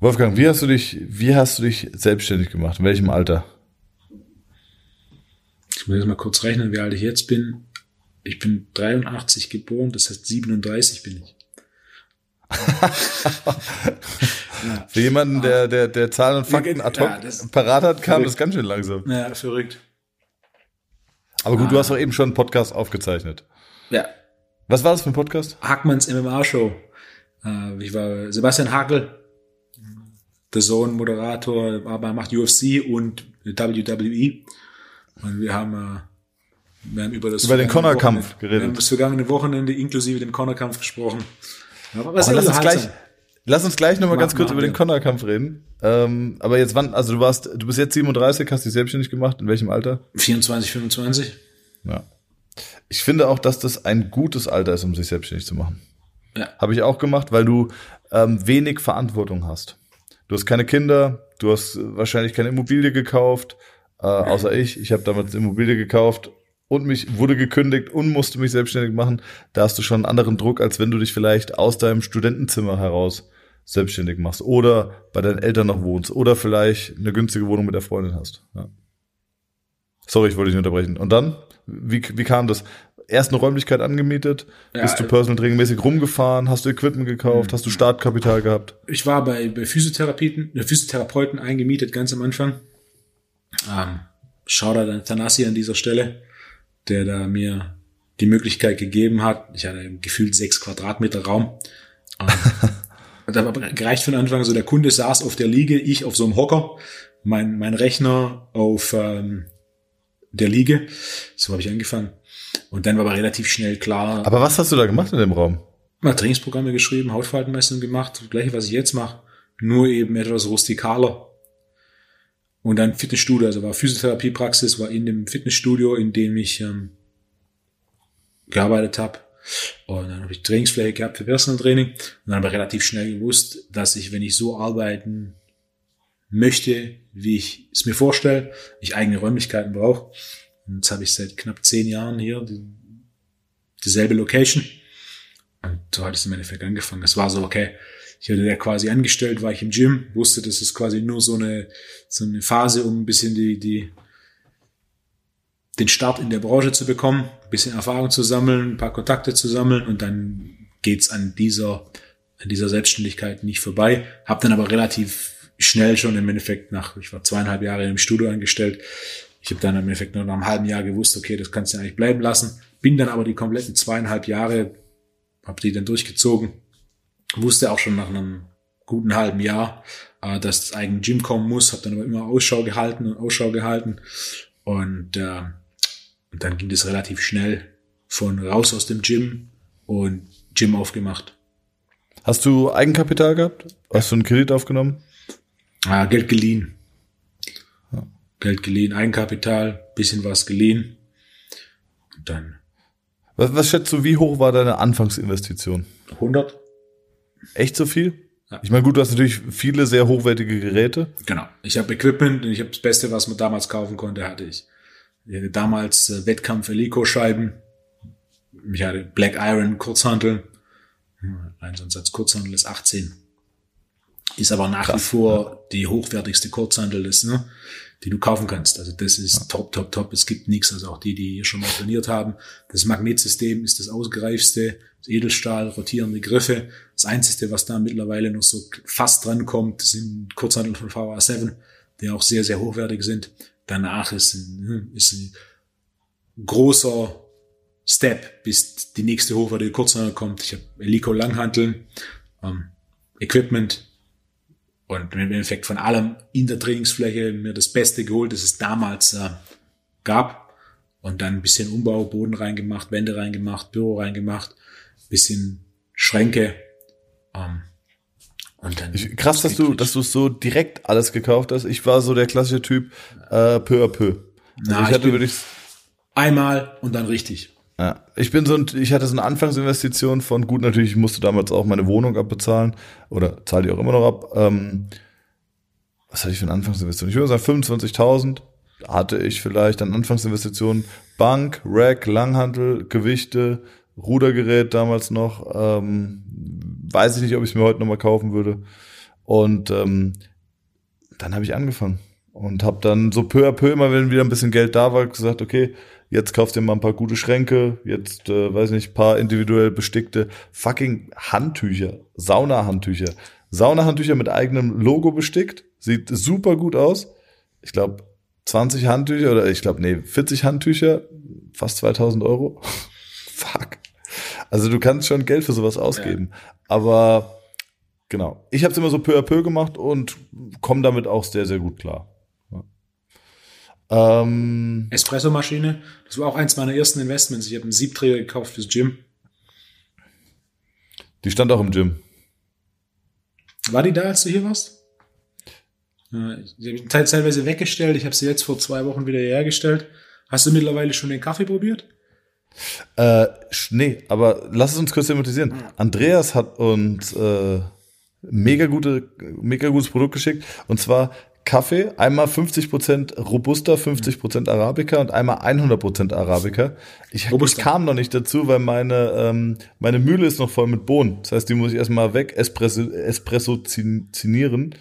Wolfgang, wie hast du dich, wie hast du dich selbstständig gemacht? In welchem Alter? Ich muss jetzt mal kurz rechnen, wie alt ich jetzt bin ich bin 83 geboren, das heißt 37 bin ich. ja. Für jemanden, der, der, der Zahlen und Fakten ad hoc ja, parat hat, kam verrückt. das ganz schön langsam. Ja, verrückt. Aber gut, ah. du hast doch eben schon einen Podcast aufgezeichnet. Ja. Was war das für ein Podcast? Hackmanns MMA-Show. Äh, ich war Sebastian Hakel, der Sohn Moderator, aber macht UFC und WWE. Und wir haben äh, wir haben über das über den Conor-Kampf geredet. Wir haben das vergangene Wochenende inklusive dem Conor-Kampf gesprochen. aber lass, uns gleich, lass uns gleich nochmal ganz kurz über den Conor-Kampf reden. Ähm, aber jetzt wann, also du warst, du bist jetzt 37, hast dich selbstständig gemacht. In welchem Alter? 24, 25. Ja. Ich finde auch, dass das ein gutes Alter ist, um sich selbstständig zu machen. Ja. Habe ich auch gemacht, weil du ähm, wenig Verantwortung hast. Du hast keine Kinder, du hast wahrscheinlich keine Immobilie gekauft, äh, außer ich. Ich habe damals Immobilie gekauft und mich wurde gekündigt und musste mich selbstständig machen, da hast du schon einen anderen Druck, als wenn du dich vielleicht aus deinem Studentenzimmer heraus selbstständig machst oder bei deinen Eltern noch wohnst oder vielleicht eine günstige Wohnung mit der Freundin hast. Ja. Sorry, ich wollte dich nicht unterbrechen. Und dann? Wie, wie kam das? Erst eine Räumlichkeit angemietet? Ja, bist du äh, Personal Training mäßig rumgefahren? Hast du Equipment gekauft? Hast du Startkapital gehabt? Ich war bei, bei Physiotherapeuten, äh, Physiotherapeuten eingemietet, ganz am Anfang. Ähm, Shoutout an Thanasi an dieser Stelle, der da mir die Möglichkeit gegeben hat. Ich hatte gefühlt sechs Quadratmeter Raum. Hat aber gereicht von Anfang. So der Kunde saß auf der Liege, ich auf so einem Hocker, mein, mein Rechner auf ähm, der Liege. So habe ich angefangen. Und dann war aber relativ schnell klar, Aber was hast du da gemacht in dem Raum? mal Trainingsprogramme geschrieben, Hautfaltenmessung gemacht, das gleiche, was ich jetzt mache, nur eben etwas rustikaler. Und dann Fitnessstudio, also war Physiotherapiepraxis, war in dem Fitnessstudio, in dem ich ähm, gearbeitet habe. Und dann habe ich Trainingsfläche gehabt für Personal Training. Und dann habe ich relativ schnell gewusst, dass ich, wenn ich so arbeiten möchte, wie ich es mir vorstelle, ich eigene Räumlichkeiten brauche. Und jetzt habe ich seit knapp zehn Jahren hier die, dieselbe Location. Und so hat es im Endeffekt angefangen. Es war so, okay, ich hatte ja quasi angestellt, war ich im Gym, wusste, das ist quasi nur so eine, so eine Phase, um ein bisschen die, die, den Start in der Branche zu bekommen, ein bisschen Erfahrung zu sammeln, ein paar Kontakte zu sammeln und dann geht's an dieser, an dieser Selbstständigkeit nicht vorbei. Hab dann aber relativ schnell schon im Endeffekt nach, ich war zweieinhalb Jahre im Studio angestellt. Ich habe dann im Endeffekt nur nach einem halben Jahr gewusst, okay, das kannst du eigentlich bleiben lassen. Bin dann aber die kompletten zweieinhalb Jahre, habe die dann durchgezogen. Wusste auch schon nach einem guten halben Jahr, äh, dass das eigene Gym kommen muss. Habe dann aber immer Ausschau gehalten und Ausschau gehalten. Und, äh, und dann ging das relativ schnell von raus aus dem Gym und Gym aufgemacht. Hast du Eigenkapital gehabt? Hast du einen Kredit aufgenommen? Ah, Geld geliehen. Geld geliehen, Eigenkapital, bisschen was geliehen. Und dann Was, was schätzt du, wie hoch war deine Anfangsinvestition? 100. Echt so viel? Ja. Ich meine, gut, du hast natürlich viele sehr hochwertige Geräte. Genau. Ich habe Equipment und ich habe das Beste, was man damals kaufen konnte, hatte ich. Damals äh, Wettkampf Elico-Scheiben. Ich hatte Black Iron Kurzhantel. Hm, Ein so ein Satz Kurzhantel ist 18. Ist aber nach wie vor die hochwertigste Kurzhantel, ist, ne, die du kaufen kannst. Also das ist top, top, top. Es gibt nichts. Also auch die, die hier schon mal trainiert haben. Das Magnetsystem ist das ausgereifste. Das Edelstahl, rotierende Griffe. Das Einzige, was da mittlerweile noch so fast dran kommt, sind Kurzhantel von VA7, die auch sehr, sehr hochwertig sind. Danach ist ein, hm, ist ein großer Step, bis die nächste hochwertige Kurzhantel kommt. Ich habe Elico Langhanteln, ähm, Equipment und im Endeffekt von allem in der Trainingsfläche mir das Beste geholt, das es damals äh, gab. Und dann ein bisschen Umbau, Boden reingemacht, Wände reingemacht, Büro reingemacht, bisschen Schränke. Ähm, und dann Ich, krass, dass du, dass du so direkt alles gekauft hast. Ich war so der klassische Typ, äh, peu à peu. Also Na, ich ich hatte wirklich, einmal und dann richtig. Ja, ich bin so ein, ich hatte so eine Anfangsinvestition von, gut, natürlich, ich musste damals auch meine Wohnung abbezahlen oder zahle die auch immer noch ab. Ähm, was hatte ich für eine Anfangsinvestition? Ich würde sagen 25.000 hatte ich vielleicht an Anfangsinvestitionen. Bank, Rack, Langhantel, Gewichte, Rudergerät damals noch. Ähm, weiß ich nicht, ob ich es mir heute nochmal kaufen würde. Und ähm, dann habe ich angefangen und habe dann so peu à peu immer, wenn wieder ein bisschen Geld da war, gesagt, okay, jetzt kaufst du dir mal ein paar gute Schränke, jetzt, äh, weiß nicht, paar individuell bestickte fucking Handtücher, Saunahandtücher, Saunahandtücher mit eigenem Logo bestickt, sieht super gut aus. Ich glaube 20 Handtücher oder ich glaube nee 40 Handtücher, fast 2000 Euro. Fuck. Also du kannst schon Geld für sowas ausgeben, aber Genau. Ich habe es immer so peu à peu gemacht und komme damit auch sehr, sehr gut klar. Ähm, Espressomaschine, das war auch eins meiner ersten Investments. Ich habe einen Siebträger gekauft fürs Gym. die stand auch im Gym. War die da, als du hier warst? Ich habe teil- teilweise weggestellt. Ich habe sie jetzt vor zwei Wochen wieder hergestellt. Hast du mittlerweile schon den Kaffee probiert? Äh, nee, aber lass es uns kurz thematisieren. Andreas hat uns äh, mega gute, mega gutes Produkt geschickt und zwar Kaffee, einmal 50% Robusta, 50% Arabica und einmal 100% Arabica. Ich, ich kam noch nicht dazu, weil meine, ähm, meine Mühle ist noch voll mit Bohnen. Das heißt, die muss ich erstmal weg espresso, espresso zinieren,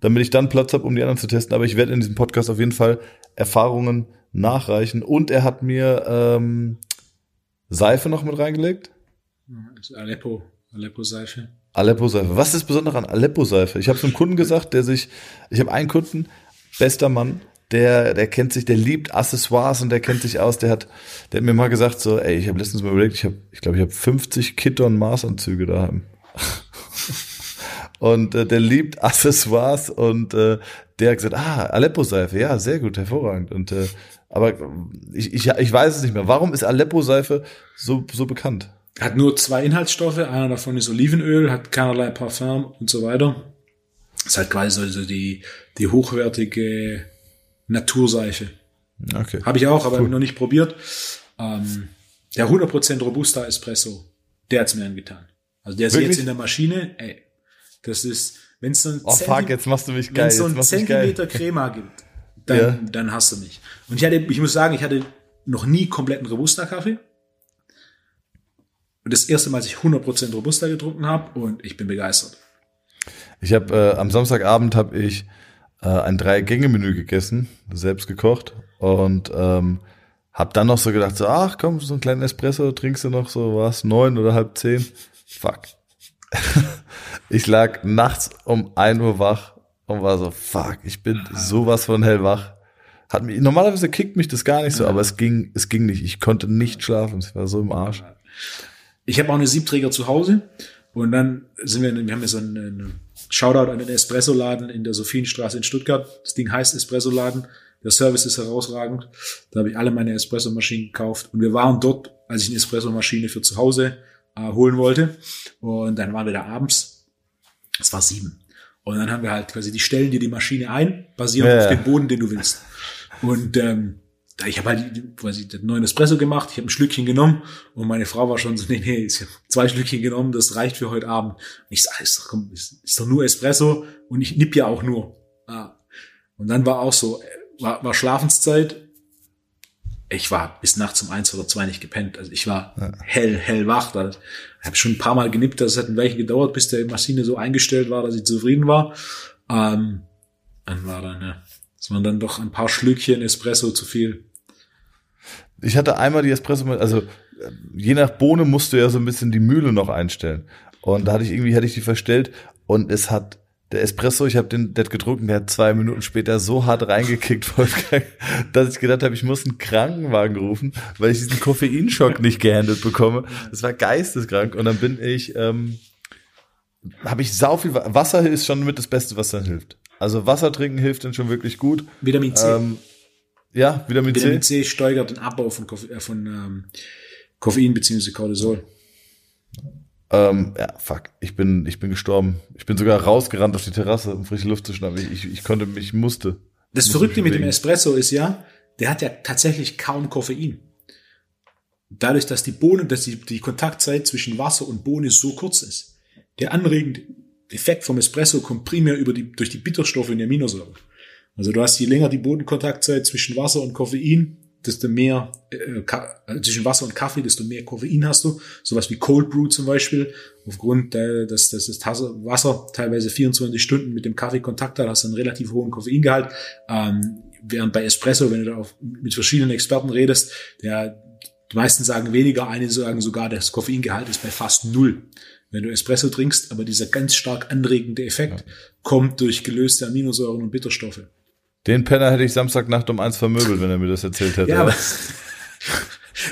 damit ich dann Platz habe, um die anderen zu testen. Aber ich werde in diesem Podcast auf jeden Fall Erfahrungen nachreichen. Und er hat mir ähm, Seife noch mit reingelegt. Aleppo, Aleppo-Seife. Aleppo-Seife. Was ist das Besondere an Aleppo-Seife? Ich habe es einem Kunden gesagt, der sich, ich habe einen Kunden, bester Mann, der, der kennt sich, der liebt Accessoires und der kennt sich aus. Der hat, der hat mir mal gesagt so, ey, ich habe letztens mal überlegt, ich habe, ich glaube, ich habe 50 Kitton Maßanzüge daheim. und äh, der liebt Accessoires und äh, der hat gesagt, ah, Aleppo-Seife, ja, sehr gut, hervorragend. Und äh, aber ich, ich, ich weiß es nicht mehr. Warum ist Aleppo-Seife so, so bekannt? Hat nur zwei Inhaltsstoffe, einer davon ist Olivenöl, hat keinerlei Parfum und so weiter. Ist halt quasi so die, die hochwertige Naturseife. Okay. Habe ich auch, aber cool. noch nicht probiert. Ähm, der 100% Robusta Espresso, der hat's mir angetan. Also der ist Wirklich? jetzt in der Maschine, ey, das ist, wenn es so ein, oh, fuck, jetzt machst du mich geil. Wenn so ein Zentimeter Crema gibt, dann, ja. dann hast du mich. Und ich hatte, ich muss sagen, ich hatte noch nie kompletten Robusta-Kaffee. Und das erste Mal, als ich 100% Robusta getrunken habe und ich bin begeistert. Ich habe äh, am Samstagabend habe ich äh, ein Drei-Gänge-Menü gegessen, selbst gekocht und ähm, hab dann noch so gedacht, so, ach komm, so einen kleinen Espresso trinkst du noch so, was, neun oder halb zehn? Fuck. ich lag nachts um ein Uhr wach und war so, fuck, ich bin sowas von hellwach. Hat mich, normalerweise kickt mich das gar nicht so, aber es ging, es ging nicht. Ich konnte nicht schlafen. Ich war so im Arsch. Ich habe auch eine Siebträger zu Hause und dann sind wir, wir haben ja so einen, Shoutout an den Espresso-Laden in der Sophienstraße in Stuttgart. Das Ding heißt Espresso-Laden. Der Service ist herausragend. Da habe ich alle meine Espresso-Maschinen gekauft und wir waren dort, als ich eine Espresso-Maschine für zu Hause äh, holen wollte. Und dann waren wir da abends. Es war sieben. Und dann haben wir halt quasi die stellen dir die Maschine ein, basierend ja. auf dem Boden, den du willst. Und ähm, ich habe halt quasi den neuen Espresso gemacht, ich habe ein Schlückchen genommen und meine Frau war schon so, nee, nee, ich habe zwei Schlückchen genommen, das reicht für heute Abend. Und ich sage, ist doch, komm, ist, ist doch nur Espresso und ich nipp ja auch nur. Ah. Und dann war auch so, war, war Schlafenszeit. Ich war bis nachts um eins oder zwei nicht gepennt. Also ich war ja. hell, hell wach. Da habe schon ein paar Mal genippt, das hat ein Weilchen gedauert, bis der Maschine so eingestellt war, dass ich zufrieden war. Ähm, dann war dann, ja, es waren dann doch ein paar Schlückchen Espresso zu viel. Ich hatte einmal die Espresso, also je nach Bohne musst du ja so ein bisschen die Mühle noch einstellen. Und da hatte ich irgendwie, hatte ich die verstellt und es hat der Espresso, ich habe den der hat gedruckt, der hat zwei Minuten später so hart reingekickt, Wolfgang, dass ich gedacht habe, ich muss einen Krankenwagen rufen, weil ich diesen Koffeinschock nicht gehandelt bekomme. Das war geisteskrank. Und dann bin ich, ähm, habe ich sau viel Wasser ist schon mit das Beste, was dann hilft. Also Wasser trinken hilft dann schon wirklich gut. Vitamin C. Ähm, ja, Vitamin, Vitamin C. C steigert den Abbau von, Koffein, äh, von ähm, Koffein bzw. Cortisol. Ähm, ja, fuck. Ich bin, ich bin gestorben. Ich bin sogar rausgerannt auf die Terrasse, um frische Luft zu schnappen. Ich, ich, ich konnte mich, musste. Das musste Verrückte mit dem Espresso ist ja, der hat ja tatsächlich kaum Koffein. Dadurch, dass die Bohne, dass die, die Kontaktzeit zwischen Wasser und Bohne so kurz ist. Der anregende Effekt vom Espresso kommt primär über die, durch die Bitterstoffe in der Aminosäure. Also du hast je länger die Bodenkontaktzeit zwischen Wasser und Koffein, desto mehr, äh, also zwischen Wasser und Kaffee, desto mehr Koffein hast du. Sowas wie Cold Brew zum Beispiel. Aufgrund, äh, dass, dass das Wasser teilweise 24 Stunden mit dem Kaffee Kontakt hat, hast du einen relativ hohen Koffeingehalt. Ähm, während bei Espresso, wenn du da auf, mit verschiedenen Experten redest, der, die meisten sagen weniger, einige sagen sogar, das Koffeingehalt ist bei fast null wenn du Espresso trinkst, aber dieser ganz stark anregende Effekt ja. kommt durch gelöste Aminosäuren und Bitterstoffe. Den Penner hätte ich Samstagnacht um eins vermöbelt, wenn er mir das erzählt hätte. Ja, aber,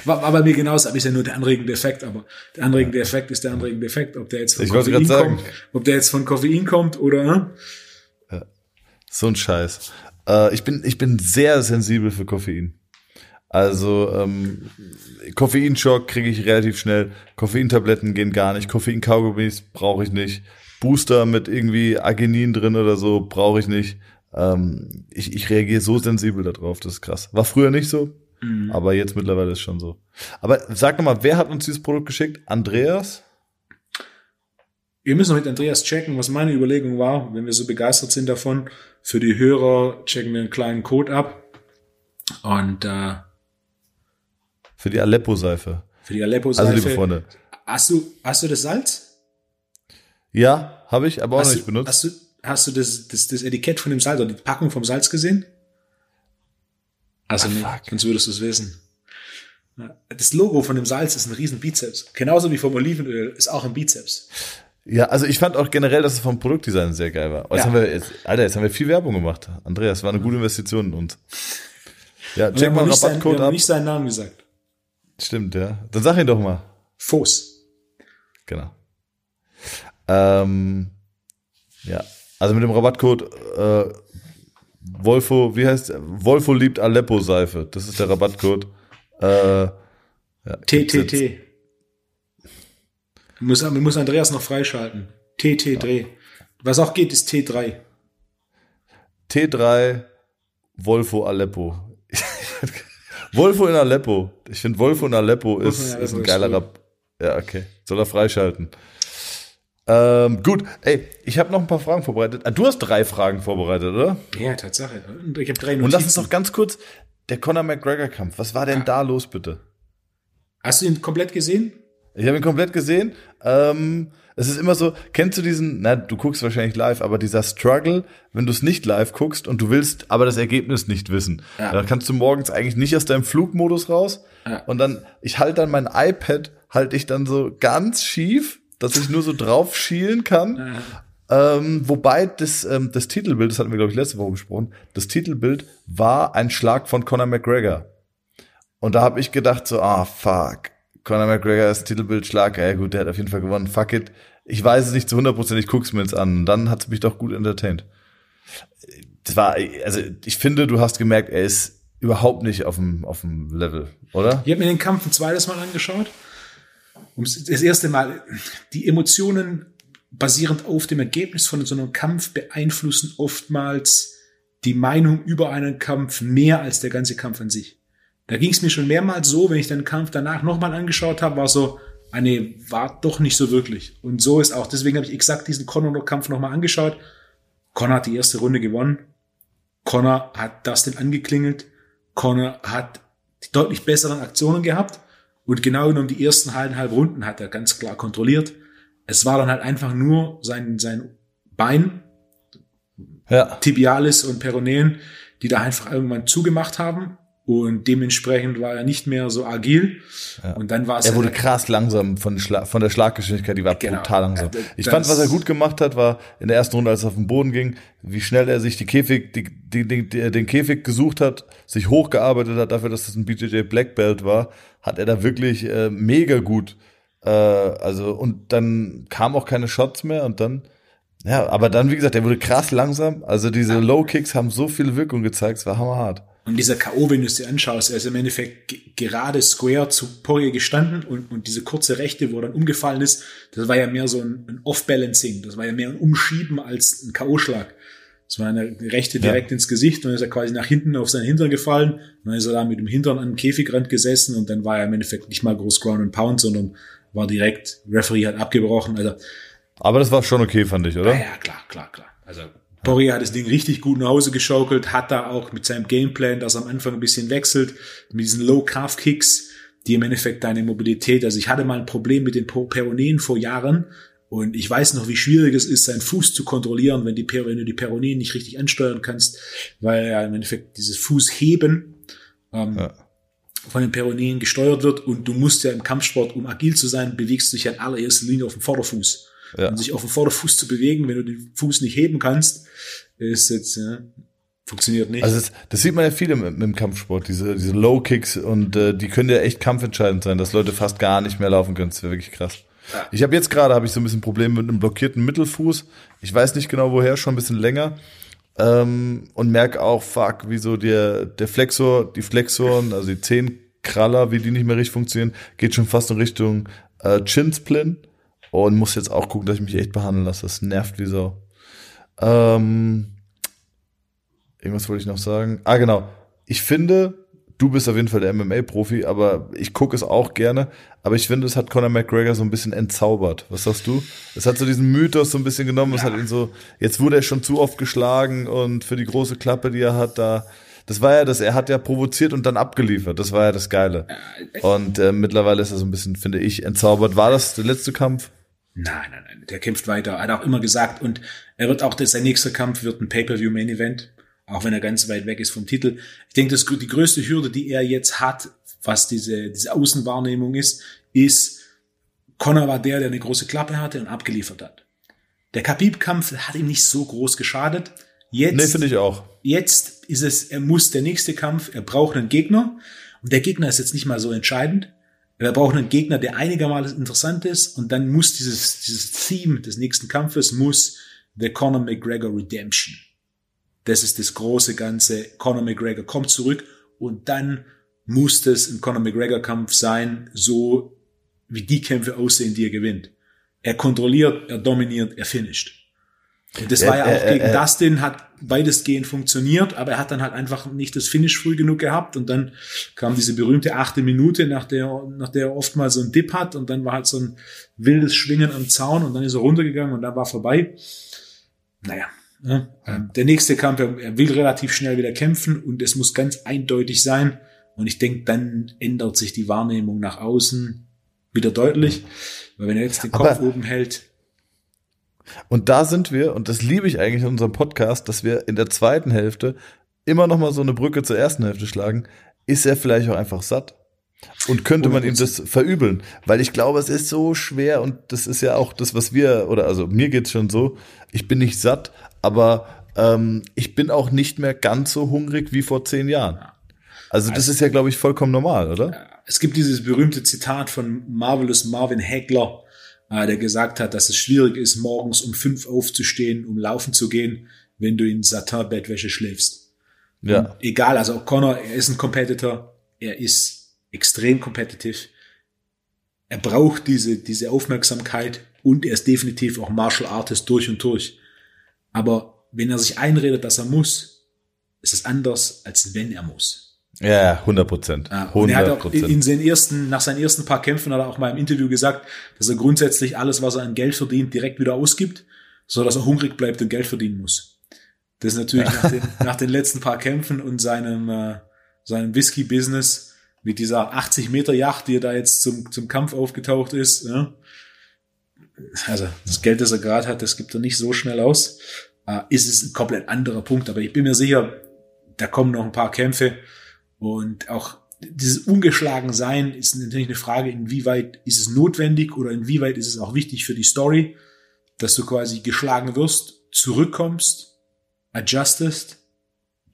war, war bei mir genauso, aber ist ja nur der anregende Effekt, aber der anregende Effekt ist der anregende Effekt, ob der jetzt von ich Koffein kommt, ob der jetzt von Koffein kommt oder, ne? Ja. So ein Scheiß. Äh, ich bin, ich bin sehr sensibel für Koffein. Also ähm, Koffeinschock kriege ich relativ schnell. Koffeintabletten gehen gar nicht. Koffeinkaugummis brauche ich nicht. Booster mit irgendwie Arginin drin oder so brauche ich nicht. Ähm, ich, ich reagiere so sensibel darauf, das ist krass. War früher nicht so, mhm. aber jetzt mittlerweile ist schon so. Aber sag noch mal, wer hat uns dieses Produkt geschickt? Andreas? Wir müssen noch mit Andreas checken, was meine Überlegung war, wenn wir so begeistert sind davon. Für die Hörer checken wir einen kleinen Code ab. Und äh, für die Aleppo-Seife. Für die Aleppo-Seife. Also, liebe Freunde. Hast du, hast du das Salz? Ja, habe ich, aber auch hast noch nicht benutzt. Hast du, hast du das, das, das Etikett von dem Salz oder die Packung vom Salz gesehen? Also nicht, sonst würdest du es wissen. Das Logo von dem Salz ist ein riesen Bizeps. Genauso wie vom Olivenöl ist auch ein Bizeps. Ja, also ich fand auch generell, dass es vom Produktdesign sehr geil war. Jetzt Ja. haben wir, jetzt, Alter, jetzt haben wir viel Werbung gemacht. Andreas, war eine gute Investition in uns. Ja, check mal Rabattcode haben ab. nicht seinen Namen gesagt. Stimmt, ja. Dann sag ihn doch mal. Fos. Genau. Ähm, ja, also mit dem Rabattcode äh, Wolfo, wie heißt der? Wolfo liebt Aleppo Seife. Das ist der Rabattcode. Äh, ja, TTT. Muss, muss Andreas noch freischalten. TT3. Was auch geht, ist T3. T3 Wolfo Aleppo. Wolfo in Aleppo. Ich finde Wolfo in Aleppo ist, in Aleppo ist ein ist geiler. Rap. Ja, okay. Soll er freischalten. Ähm, gut, ey, ich habe noch ein paar Fragen vorbereitet. Ah, du hast drei Fragen vorbereitet, oder? Ja, Tatsache. Und Ich habe drei Und lass uns Notizen. noch ganz kurz, der Conor McGregor-Kampf, was war denn da los, bitte? Hast du ihn komplett gesehen? Ich habe ihn komplett gesehen. Ähm, es ist immer so, kennst du diesen, na, du guckst wahrscheinlich live, aber dieser Struggle, wenn du es nicht live guckst und du willst aber das Ergebnis nicht wissen. Ja. Dann kannst du morgens eigentlich nicht aus deinem Flugmodus raus. Ja. Und dann, ich halte dann mein iPad, halte ich dann so ganz schief, dass ich nur so drauf schielen kann. Ähm, wobei das, ähm, das Titelbild, das hatten wir, glaube ich, letzte Woche besprochen, das Titelbild war ein Schlag von Conor McGregor. Und da habe ich gedacht so, ah, fuck. Conor McGregor ist Titelbild Schlag. Ja gut, der hat auf jeden Fall gewonnen. Fuck it. Ich weiß es nicht zu 100%, ich guck's mir jetzt an. Dann hat's mich doch gut entertained. Das war, also ich finde, du hast gemerkt, er ist überhaupt nicht auf dem, auf dem Level, oder? Ich habe mir den Kampf ein zweites Mal angeschaut. Um das erste Mal, die Emotionen basierend auf dem Ergebnis von so einem Kampf beeinflussen oftmals die Meinung über einen Kampf mehr als der ganze Kampf an sich. Da ging es mir schon mehrmals so, wenn ich den Kampf danach nochmal angeschaut habe, war so, ah nee, war doch nicht so wirklich. Und so ist auch, deswegen habe ich exakt diesen Conor-Kampf nochmal angeschaut. Conor hat die erste Runde gewonnen. Conor hat Dustin angeklingelt. Conor hat die deutlich besseren Aktionen gehabt. Und genau genommen die ersten halben Runden hat er ganz klar kontrolliert. Es war dann halt einfach nur sein, sein Bein, Ja. Tibialis und Peroneen, die da einfach irgendwann zugemacht haben. Und dementsprechend war er nicht mehr so agil. Und dann war es Er wurde halt- krass langsam von, Schla von der Schlaggeschwindigkeit, die war Genau. brutal langsam. Ja, Ich das- fand, was er gut gemacht hat, war in der ersten Runde, als er auf den Boden ging, wie schnell er sich die Käfig, die, die, die, den Käfig gesucht hat, sich hochgearbeitet hat, dafür, dass das ein BJJ Black Belt war, hat er da wirklich äh, mega gut. Äh, also, und dann kam auch keine Shots mehr und dann, ja, aber dann, wie gesagt, er wurde krass langsam. Also diese Low Kicks haben so viel Wirkung gezeigt, es war hammerhart. Und dieser K.O., wenn du es dir anschaust, er ist im Endeffekt ge- gerade square zu Poirier gestanden und, und diese kurze Rechte, wo er dann umgefallen ist, das war ja mehr so ein, ein Off-Balancing. Das war ja mehr ein Umschieben als ein K.O.-Schlag. Das war eine Rechte direkt ins Gesicht und dann ist er quasi nach hinten auf seinen Hintern gefallen. Und dann ist er da mit dem Hintern an den Käfigrand gesessen und dann war er im Endeffekt nicht mal groß Ground and Pound, sondern war direkt, Referee hat abgebrochen. Also Aber das war schon okay, fand ich, oder? ja, ja, klar, klar, klar. Also Poirier hat das Ding richtig gut nach Hause geschaukelt, hat da auch mit seinem Gameplan, dass er am Anfang ein bisschen wechselt, mit diesen Low-Calf-Kicks, die im Endeffekt deine Mobilität, also ich hatte mal ein Problem mit den Peroneen vor Jahren und ich weiß noch, wie schwierig es ist, seinen Fuß zu kontrollieren, wenn, die, wenn du die Peroneen nicht richtig ansteuern kannst, weil ja im Endeffekt dieses Fußheben ähm, Ja. von den Peroneen gesteuert wird und du musst ja im Kampfsport, um agil zu sein, bewegst du dich ja in allererster Linie auf dem Vorderfuß. Ja. Und sich auf dem Vorderfuß zu bewegen, wenn du den Fuß nicht heben kannst, ist jetzt, ja, funktioniert nicht. Also das, das sieht man ja viel im, im Kampfsport, diese, diese Low Kicks und äh, die können ja echt kampfentscheidend sein, dass Leute fast gar nicht mehr laufen können. Das wäre wirklich krass. Ich habe jetzt gerade habe ich so ein bisschen Probleme mit einem blockierten Mittelfuß. Ich weiß nicht genau woher, schon ein bisschen länger. Ähm, und merke auch, fuck, wie so der, der Flexor, die Flexoren, also die Zehenkraller, wie die nicht mehr richtig funktionieren, geht schon fast in Richtung äh, Chin-Splin. Und muss jetzt auch gucken, dass ich mich echt behandeln lasse. Das nervt wie Sau. Ähm, Irgendwas wollte ich noch sagen. Ah, genau. Ich finde, du bist auf jeden Fall der MMA-Profi, aber ich gucke es auch gerne. Aber ich finde, es hat Conor McGregor so ein bisschen entzaubert. Was sagst du? Es hat so diesen Mythos so ein bisschen genommen. Es hat ihn so, jetzt wurde er schon zu oft geschlagen und für die große Klappe, die er hat, da, das war ja das, er hat ja provoziert und dann abgeliefert. Das war ja das Geile. Und äh, mittlerweile ist er so ein bisschen, finde ich, entzaubert. War das der letzte Kampf? nein, nein, nein, der kämpft weiter. Hat auch immer gesagt und er wird auch, das, sein nächster Kampf wird ein Pay-Per-View Main Event. Auch wenn er ganz weit weg ist vom Titel. Ich denke, das, die größte Hürde, die er jetzt hat, was diese, diese Außenwahrnehmung ist, ist, Connor war der, der eine große Klappe hatte und abgeliefert hat. Der Khabib-Kampf hat ihm nicht so groß geschadet. Jetzt, nee, finde ich auch. Jetzt ist es, er muss der nächste Kampf, er braucht einen Gegner. Und der Gegner ist jetzt nicht mal so entscheidend. Er braucht einen Gegner, der einigermaßen interessant ist. Und dann muss dieses, dieses Theme des nächsten Kampfes muss The Conor McGregor Redemption. Das ist das große Ganze. Conor McGregor kommt zurück und dann muss das ein Conor McGregor Kampf sein, so wie die Kämpfe aussehen, die er gewinnt. Er kontrolliert, er dominiert, er finisht. Und das war ja auch gegen Dustin, hat weitestgehend funktioniert, aber er hat dann halt einfach nicht das Finish früh genug gehabt und dann kam diese berühmte achte Minute, nach der, nach der er oftmals so ein Dip hat und dann war halt so ein wildes Schwingen am Zaun und dann ist er runtergegangen und dann war vorbei. Naja, ja, der nächste Kampf, er will relativ schnell wieder kämpfen und es muss ganz eindeutig sein und ich denke, dann ändert sich die Wahrnehmung nach außen wieder deutlich, weil wenn er jetzt den Kopf aber oben hält, und da sind wir, und das liebe ich eigentlich in unserem Podcast, dass wir in der zweiten Hälfte immer noch mal so eine Brücke zur ersten Hälfte schlagen. Ist er vielleicht auch einfach satt? Und könnte man ihm das verübeln? Weil ich glaube, es ist so schwer und das ist ja auch das, was wir, oder also mir geht's schon so, ich bin nicht satt, aber ähm, ich bin auch nicht mehr ganz so hungrig wie vor zehn Jahren. Also das also, ist ja, glaube ich, vollkommen normal, oder? Es gibt dieses berühmte Zitat von Marvelous Marvin Hagler, äh, der gesagt hat, dass es schwierig ist, morgens um fünf aufzustehen, um laufen zu gehen, wenn du in Satin-Bettwäsche schläfst. Ja. Und egal, also Connor, er ist ein Competitor, er ist extrem competitive. Er braucht diese, diese Aufmerksamkeit und er ist definitiv auch Martial Artist durch und durch. Aber wenn er sich einredet, dass er muss, ist es anders, als wenn er muss. Ja, 100 Prozent. Ja, und er hat auch in seinen ersten, nach seinen ersten paar Kämpfen hat er auch mal im Interview gesagt, dass er grundsätzlich alles, was er an Geld verdient, direkt wieder ausgibt, so dass er hungrig bleibt und Geld verdienen muss. Das ist natürlich nach, den, nach den letzten paar Kämpfen und seinem, äh, seinem Whisky-Business mit dieser 80 Meter Yacht, die er da jetzt zum, zum Kampf aufgetaucht ist. Ja. Also das Geld, das er gerade hat, das gibt er nicht so schnell aus. Äh, ist es ein komplett anderer Punkt. Aber ich bin mir sicher, da kommen noch ein paar Kämpfe und auch dieses ungeschlagen sein ist natürlich eine Frage, inwieweit ist es notwendig oder inwieweit ist es auch wichtig für die Story, dass du quasi geschlagen wirst, zurückkommst, adjustest,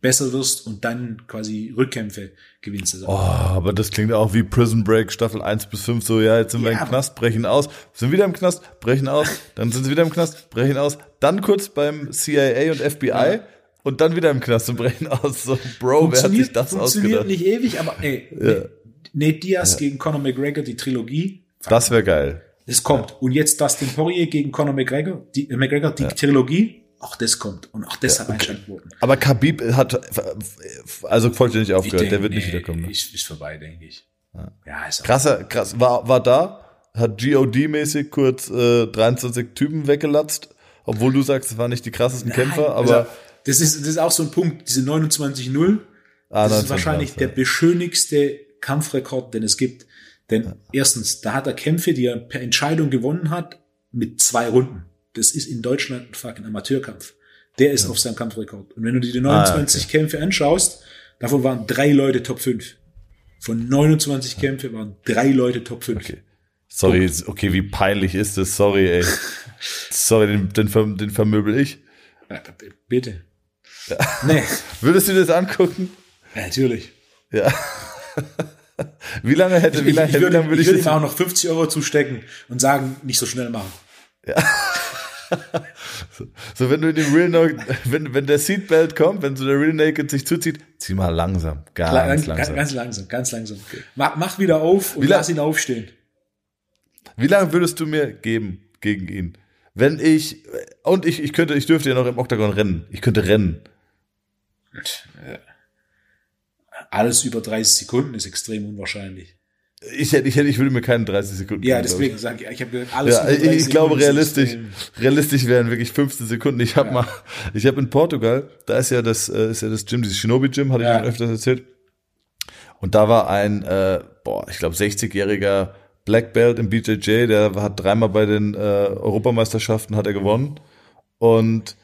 besser wirst und dann quasi Rückkämpfe gewinnst. Also oh, aber das klingt auch wie Prison Break Staffel 1 bis 5, so ja, jetzt sind ja, wir im Knast, brechen aus, sind wieder im Knast, brechen aus, dann sind sie wieder im Knast, brechen aus, dann kurz beim CIA und FBI, ja und dann wieder im Knast zu brechen aus. So, Bro, wer hat sich das funktioniert ausgedacht? nicht ewig, aber ey, ja. Nate Diaz ja. gegen Conor McGregor, die Trilogie. Das wäre geil. Es kommt. Und jetzt Dustin Poirier gegen Conor McGregor, die, äh, McGregor, die. Trilogie. Auch das kommt. Und auch das ja, hat Einschaltquoten. Aber Khabib hat, also vollständig aufgehört. Denk, der wird nee, nicht wiederkommen. Ne? Ist, ist vorbei, denke ich. Ja, ja ist Krasser, krass. War, war da, hat GOD-mäßig kurz äh, 23 Typen weggelatzt. Obwohl du sagst, es waren nicht die krassesten Nein, Kämpfer, aber also, das ist, das ist auch so ein Punkt, diese 29-0. Ah, das ist wahrscheinlich der beschönigste Kampfrekord, den es gibt. Denn ja. erstens, da hat er Kämpfe, die er per Entscheidung gewonnen hat, mit zwei Runden. Das ist in Deutschland ein fucking Amateurkampf. Der ist ja. auf seinem Kampfrekord. Und wenn du dir die 29 ah, okay. Kämpfe anschaust, davon waren drei Leute Top 5. Von 29 ja. Kämpfe waren drei Leute Top 5. Okay. Sorry, Punkt. okay, wie peinlich ist das? Sorry, ey. Sorry, den, den, den vermöbel ich. Bitte. Ja. Nee. Würdest du das angucken? Ja, natürlich. Ja. Wie lange hätte, wie lange, ich, ich würde, würde ich, ich würde ihm auch noch 50 Euro zustecken und sagen, nicht so schnell machen. Ja. So, wenn du in dem Real Naked, wenn, wenn der Seatbelt kommt, wenn so der Real Naked sich zuzieht, zieh mal langsam, ganz Klar, langsam. Ganz, ganz langsam, ganz langsam. Mach, mach wieder auf und lass ihn aufstehen. Wie lange würdest du mir geben gegen ihn? Wenn ich, und ich, ich könnte, ich dürfte ja noch im Oktagon rennen. Ich könnte rennen. Alles über 30 Sekunden ist extrem unwahrscheinlich. Ich hätte, ich hätte, ich würde mir keine 30 Sekunden. Ja, deswegen sage ich, ich habe alles. Ja, ich, ich glaube realistisch, realistisch wären wirklich 15 Sekunden. Ich habe ja. mal, ich habe in Portugal, da ist ja das, äh, ist ja das Gym, dieses Shinobi Gym, hatte ja. ich schon öfters erzählt. Und da war ein, äh, boah, ich glaube 60-jähriger Black Belt im BJJ, der hat dreimal bei den äh, Europameisterschaften hat er gewonnen und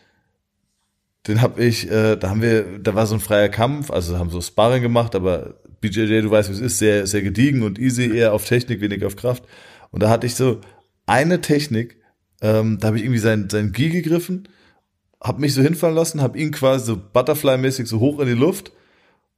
den habe ich, äh, da haben wir, da war so ein freier Kampf, also haben so Sparring gemacht, aber BJJ, du weißt, wie es ist, sehr, sehr gediegen und easy, eher auf Technik, weniger auf Kraft. Und da hatte ich so eine Technik, ähm, da habe ich irgendwie sein, sein Gi gegriffen, habe mich so hinfallen lassen, habe ihn quasi so Butterfly-mäßig so hoch in die Luft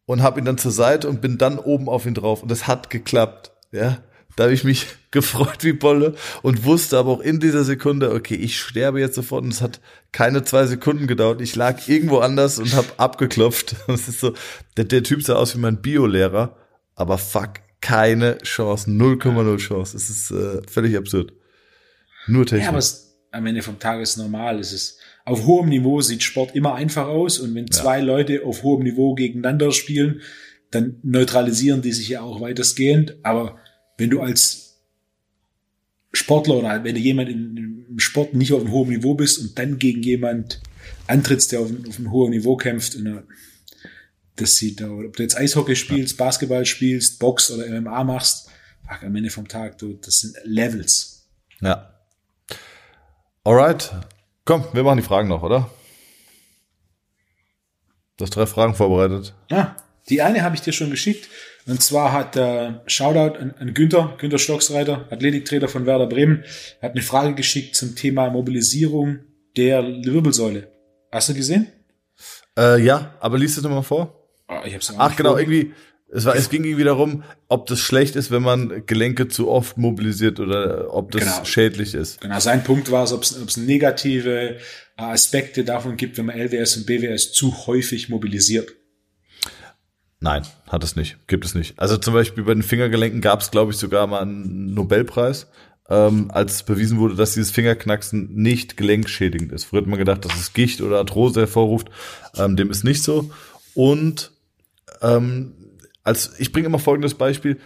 und habe ihn dann zur Seite und bin dann oben auf ihn drauf. Und das hat geklappt, ja. Da habe ich mich gefreut wie Bolle und wusste aber auch in dieser Sekunde, okay, ich sterbe jetzt sofort und es hat keine zwei Sekunden gedauert. Ich lag irgendwo anders und habe abgeklopft. Das ist so, der, der Typ sah aus wie mein Biolehrer, aber fuck, keine Chance, 0,0 Chance. Es ist äh, völlig absurd. Nur Technik. Ja, aber es, am Ende vom Tag ist normal. Es ist auf hohem Niveau sieht Sport immer einfach aus und wenn zwei ja. Leute auf hohem Niveau gegeneinander spielen, dann neutralisieren die sich ja auch weitestgehend. Aber wenn du als Sportler oder wenn du jemand im Sport nicht auf einem hohen Niveau bist und dann gegen jemand antrittst, der auf, auf einem hohen Niveau kämpft, und, das sieht da, ob du jetzt Eishockey spielst, Basketball spielst, Box oder MMA machst, fuck, am Ende vom Tag, du, das sind Levels. Ja. Alright. Komm, wir machen die Fragen noch, oder? Du hast drei Fragen vorbereitet. Ja, die eine habe ich dir schon geschickt. Und zwar hat äh, Shoutout an, an Günther, Günther Stocksreiter, Athletiktrainer von Werder Bremen, hat eine Frage geschickt zum Thema Mobilisierung der Wirbelsäule. Hast du gesehen? Äh, ja, aber liest du das mal vor? Oh, ich hab's Ach, genau, vor. irgendwie, es, war, es ging irgendwie darum, ob das schlecht ist, wenn man Gelenke zu oft mobilisiert oder ob das genau. schädlich ist. Genau, sein Punkt war es, ob es negative Aspekte davon gibt, wenn man LWS und BWS zu häufig mobilisiert. Nein, hat es nicht. Gibt es nicht. Also zum Beispiel bei den Fingergelenken gab es, glaube ich, sogar mal einen Nobelpreis, ähm, als bewiesen wurde, dass dieses Fingerknacksen nicht gelenkschädigend ist. Früher hat man gedacht, dass es Gicht oder Arthrose hervorruft. Ähm, dem ist nicht so. Und ähm, als ich bringe immer folgendes Beispiel.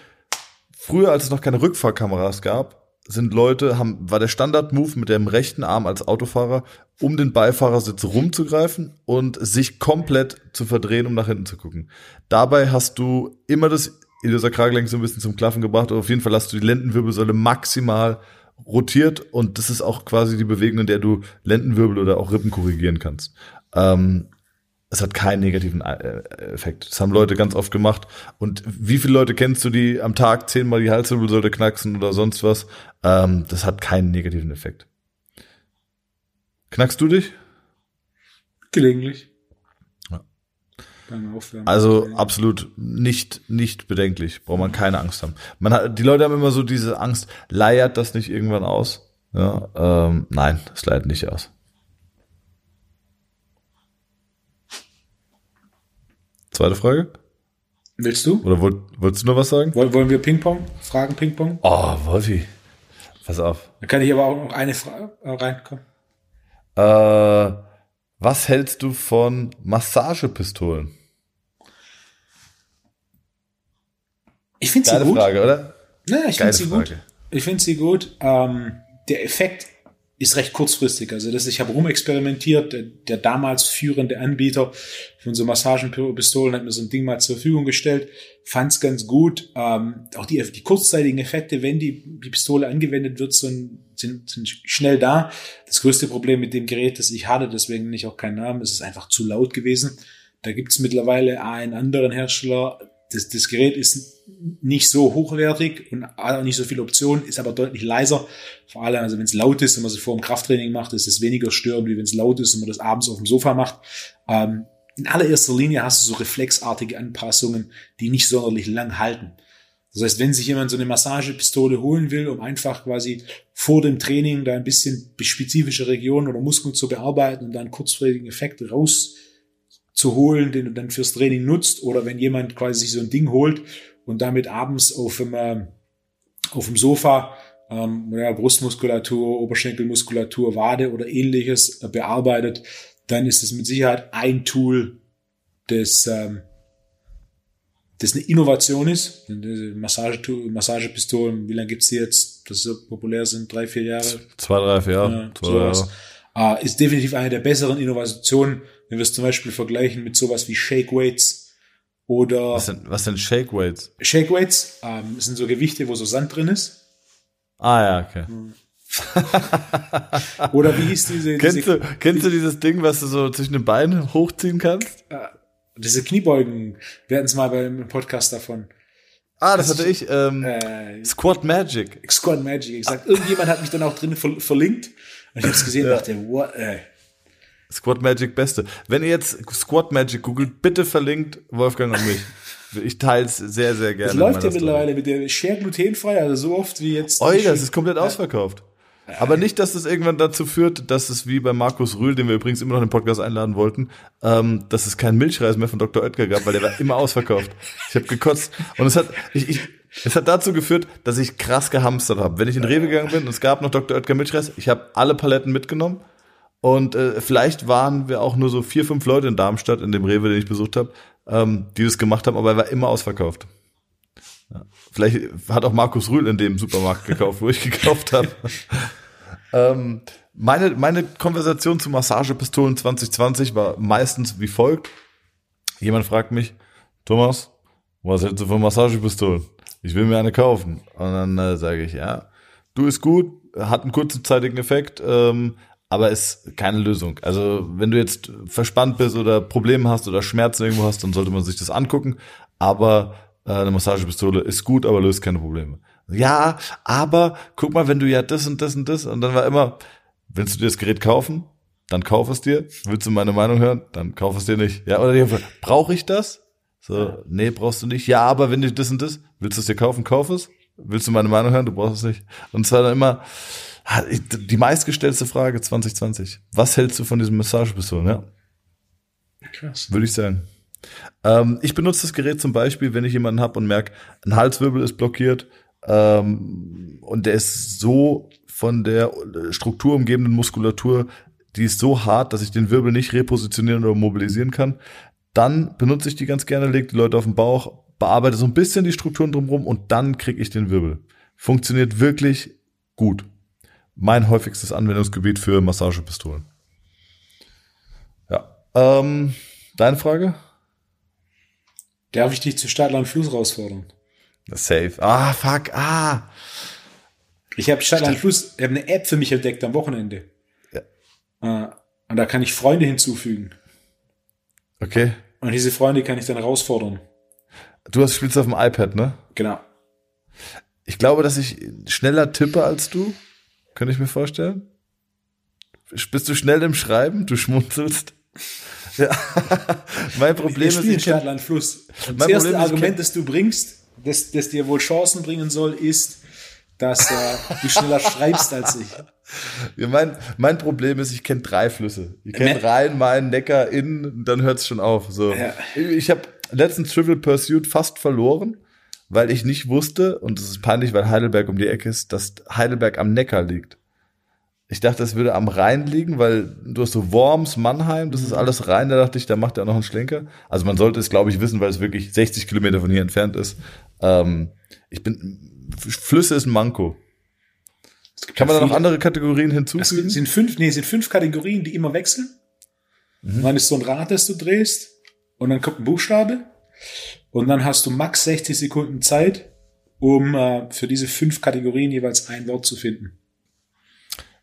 Früher, als es noch keine Rückfahrkameras gab, sind Leute, haben, war der Standard-Move mit dem rechten Arm als Autofahrer, um den Beifahrersitz rumzugreifen und sich komplett zu verdrehen, um nach hinten zu gucken. Dabei hast du immer das Iliosakralgelenk so ein bisschen zum Klaffen gebracht, oder auf jeden Fall hast du die Lendenwirbelsäule maximal rotiert und das ist auch quasi die Bewegung, in der du Lendenwirbel oder auch Rippen korrigieren kannst. Ähm, es hat keinen negativen äh, Effekt. Das haben Leute ganz oft gemacht. Und wie viele Leute kennst du, die am Tag zehnmal die Halswirbelsäule knacksen oder sonst was? Ähm, das hat keinen negativen Effekt. Knackst du dich? Gelegentlich. Ja. Also absolut nicht nicht bedenklich. Braucht man keine Angst haben. Man hat, die Leute haben immer so diese Angst. Leiert das nicht irgendwann aus? Ja, ähm, nein, es leiert nicht aus. Zweite Frage? Willst du? Oder wollt, wolltest du noch was sagen? Wollen, wollen wir Ping-Pong? Fragen Ping-Pong? Oh, Wolfi. Pass auf. Dann kann ich aber auch noch eine Frage äh, reinkommen. Äh, was hältst du von Massagepistolen? Ich finde sie gut. Frage, oder? Ja, ich finde sie gut. Ich finde sie gut. Ähm, der Effekt ist recht kurzfristig. Also das, ich habe rumexperimentiert. Der, der damals führende Anbieter von so Massagenpistolen hat mir so ein Ding mal zur Verfügung gestellt. Fand es ganz gut. Ähm, auch die, die kurzzeitigen Effekte, wenn die, die Pistole angewendet wird, sind, sind, sind schnell da. Das größte Problem mit dem Gerät, das ich hatte, deswegen nicht auch keinen Namen, ist es einfach zu laut gewesen. Da gibt es mittlerweile einen anderen Hersteller, das, das Gerät ist nicht so hochwertig und auch nicht so viele Optionen, ist aber deutlich leiser. Vor allem, also wenn es laut ist und man es vor dem Krafttraining macht, ist es weniger störend, wie wenn es laut ist und man das abends auf dem Sofa macht. Ähm, in allererster Linie hast du so reflexartige Anpassungen, die nicht sonderlich lang halten. Das heißt, wenn sich jemand so eine Massagepistole holen will, um einfach quasi vor dem Training da ein bisschen spezifische Regionen oder Muskeln zu bearbeiten und dann kurzfristigen Effekt raus zu holen, den du dann fürs Training nutzt, oder wenn jemand quasi sich so ein Ding holt und damit abends auf dem, äh, auf dem Sofa ähm, ja, Brustmuskulatur, Oberschenkelmuskulatur, Wade oder ähnliches äh, bearbeitet, dann ist es mit Sicherheit ein Tool, das, ähm, das eine Innovation ist. Massage, Massagepistolen, wie lange gibt's die jetzt, dass sie so populär sind? Drei, vier Jahre? Zwei, drei, vier Jahre. Ja, Zwei, Jahre. Äh, ist definitiv eine der besseren Innovationen, wenn wir es zum Beispiel vergleichen mit sowas wie Shake Weights oder. Was sind, was sind Shake Weights? Shake Weights ähm, sind so Gewichte, wo so Sand drin ist. Ah ja, okay. Hm. Oder wie hieß diese, Kennst diese, du, kennst du dieses Ding, was du so zwischen den Beinen hochziehen kannst? diese Kniebeugen? Wir hatten es mal beim Podcast davon. Ah, das hatte ich. Ähm, Äh, Squat Magic. Squad Magic gesagt. Irgendjemand hat mich dann auch drin ver verlinkt. Und ich habe es gesehen und dachte, what, äh, Squat Magic Beste. Wenn ihr jetzt Squat Magic googelt, bitte verlinkt Wolfgang und mich. Ich teils sehr, sehr gerne. Das läuft ja mittlerweile mit der Share glutenfrei, also so oft wie jetzt. Oi, das ist komplett ausverkauft. Aber nicht, dass das irgendwann dazu führt, dass es wie bei Markus Rühl, den wir übrigens immer noch in den Podcast einladen wollten, ähm, dass es keinen Milchreis mehr von Dr. Oetker gab, weil der war immer ausverkauft. Ich habe gekotzt. Und es hat, ich, ich, es hat dazu geführt, dass ich krass gehamstert habe. Wenn ich in Rewe gegangen bin und es gab noch Dr. Oetker Milchreis, ich habe alle Paletten mitgenommen. Und äh, vielleicht waren wir auch nur so vier, fünf Leute in Darmstadt, in dem Rewe, den ich besucht habe, ähm, die das gemacht haben, aber er war immer ausverkauft. Ja. Vielleicht hat auch Markus Rühl in dem Supermarkt gekauft, wo ich gekauft habe. ähm, meine, meine Konversation zu Massagepistolen 2020 war meistens wie folgt. Jemand fragt mich, Thomas, was hältst du von Massagepistolen? Ich will mir eine kaufen. Und dann äh, sage ich, ja, du ist gut, hat einen kurzzeitigen Effekt, ähm, aber ist keine Lösung. Also wenn du jetzt verspannt bist oder Probleme hast oder Schmerzen irgendwo hast, dann sollte man sich das angucken. Aber äh, eine Massagepistole ist gut, aber löst keine Probleme. Ja, aber guck mal, wenn du ja das und das und das und dann war immer, willst du dir das Gerät kaufen? Dann kauf es dir. Willst du meine Meinung hören? Dann kauf es dir nicht. Ja, oder brauche ich das? So, nee, brauchst du nicht. Ja, aber wenn du das und das, willst du es dir kaufen, kauf es. Willst du meine Meinung hören? Du brauchst es nicht. Und zwar dann immer die meistgestellte Frage 2020. Was hältst du von diesem Massagepistolen? Ja, krass. würde ich sagen. Ähm, ich benutze das Gerät zum Beispiel, wenn ich jemanden habe und merke, ein Halswirbel ist blockiert ähm, und der ist so von der Struktur umgebenden Muskulatur, die ist so hart, dass ich den Wirbel nicht repositionieren oder mobilisieren kann. Dann benutze ich die ganz gerne, lege die Leute auf den Bauch, bearbeite so ein bisschen die Strukturen drumherum und dann kriege ich den Wirbel. Funktioniert wirklich gut. Mein häufigstes Anwendungsgebiet für Massagepistolen. Ja. Ähm, deine Frage? Darf ich dich zu Stadtland Fluss herausfordern? Safe. Ah, fuck. Ah. Ich habe Stadtland Fluss, ich habe eine App für mich entdeckt am Wochenende. Ja. Äh, und da kann ich Freunde hinzufügen. Okay. Und diese Freunde kann ich dann herausfordern. Du hast spielst auf dem iPad, ne? Genau. Ich glaube, dass ich schneller tippe als du. Könnte ich mir vorstellen. Bist du schnell im Schreiben? Du schmunzelst. Ja. mein Problem Wir ist, ich kenn, Stadtland Fluss. Und Mein das erste Problem ich Argument, das du bringst, das, das dir wohl Chancen bringen soll, ist, dass äh, du schneller schreibst als ich. ja, mein, mein Problem ist, ich kenne drei Flüsse. Ich kenne Ne- Rhein, Main, Neckar, Inn, dann hört's schon auf. So. Ja. Ich habe letztens Trivial Pursuit fast verloren, weil ich nicht wusste, und das ist peinlich, weil Heidelberg um die Ecke ist, dass Heidelberg am Neckar liegt. Ich dachte, es würde am Rhein liegen, weil du hast so Worms, Mannheim, das ist alles Rhein, da dachte ich, da macht er noch einen Schlenker. Also man sollte es, glaube ich, wissen, weil es wirklich 60 Kilometer von hier entfernt ist. Ähm, ich bin, Flüsse ist ein Manko. Kann man da noch andere Kategorien Es hinzufügen? sind fünf, nee, es sind fünf Kategorien, die immer wechseln. Mhm. Und dann ist so ein Rad, das du drehst. Und dann kommt ein Buchstabe. Und dann hast du max 60 Sekunden Zeit, um äh, für diese fünf Kategorien jeweils ein Wort zu finden.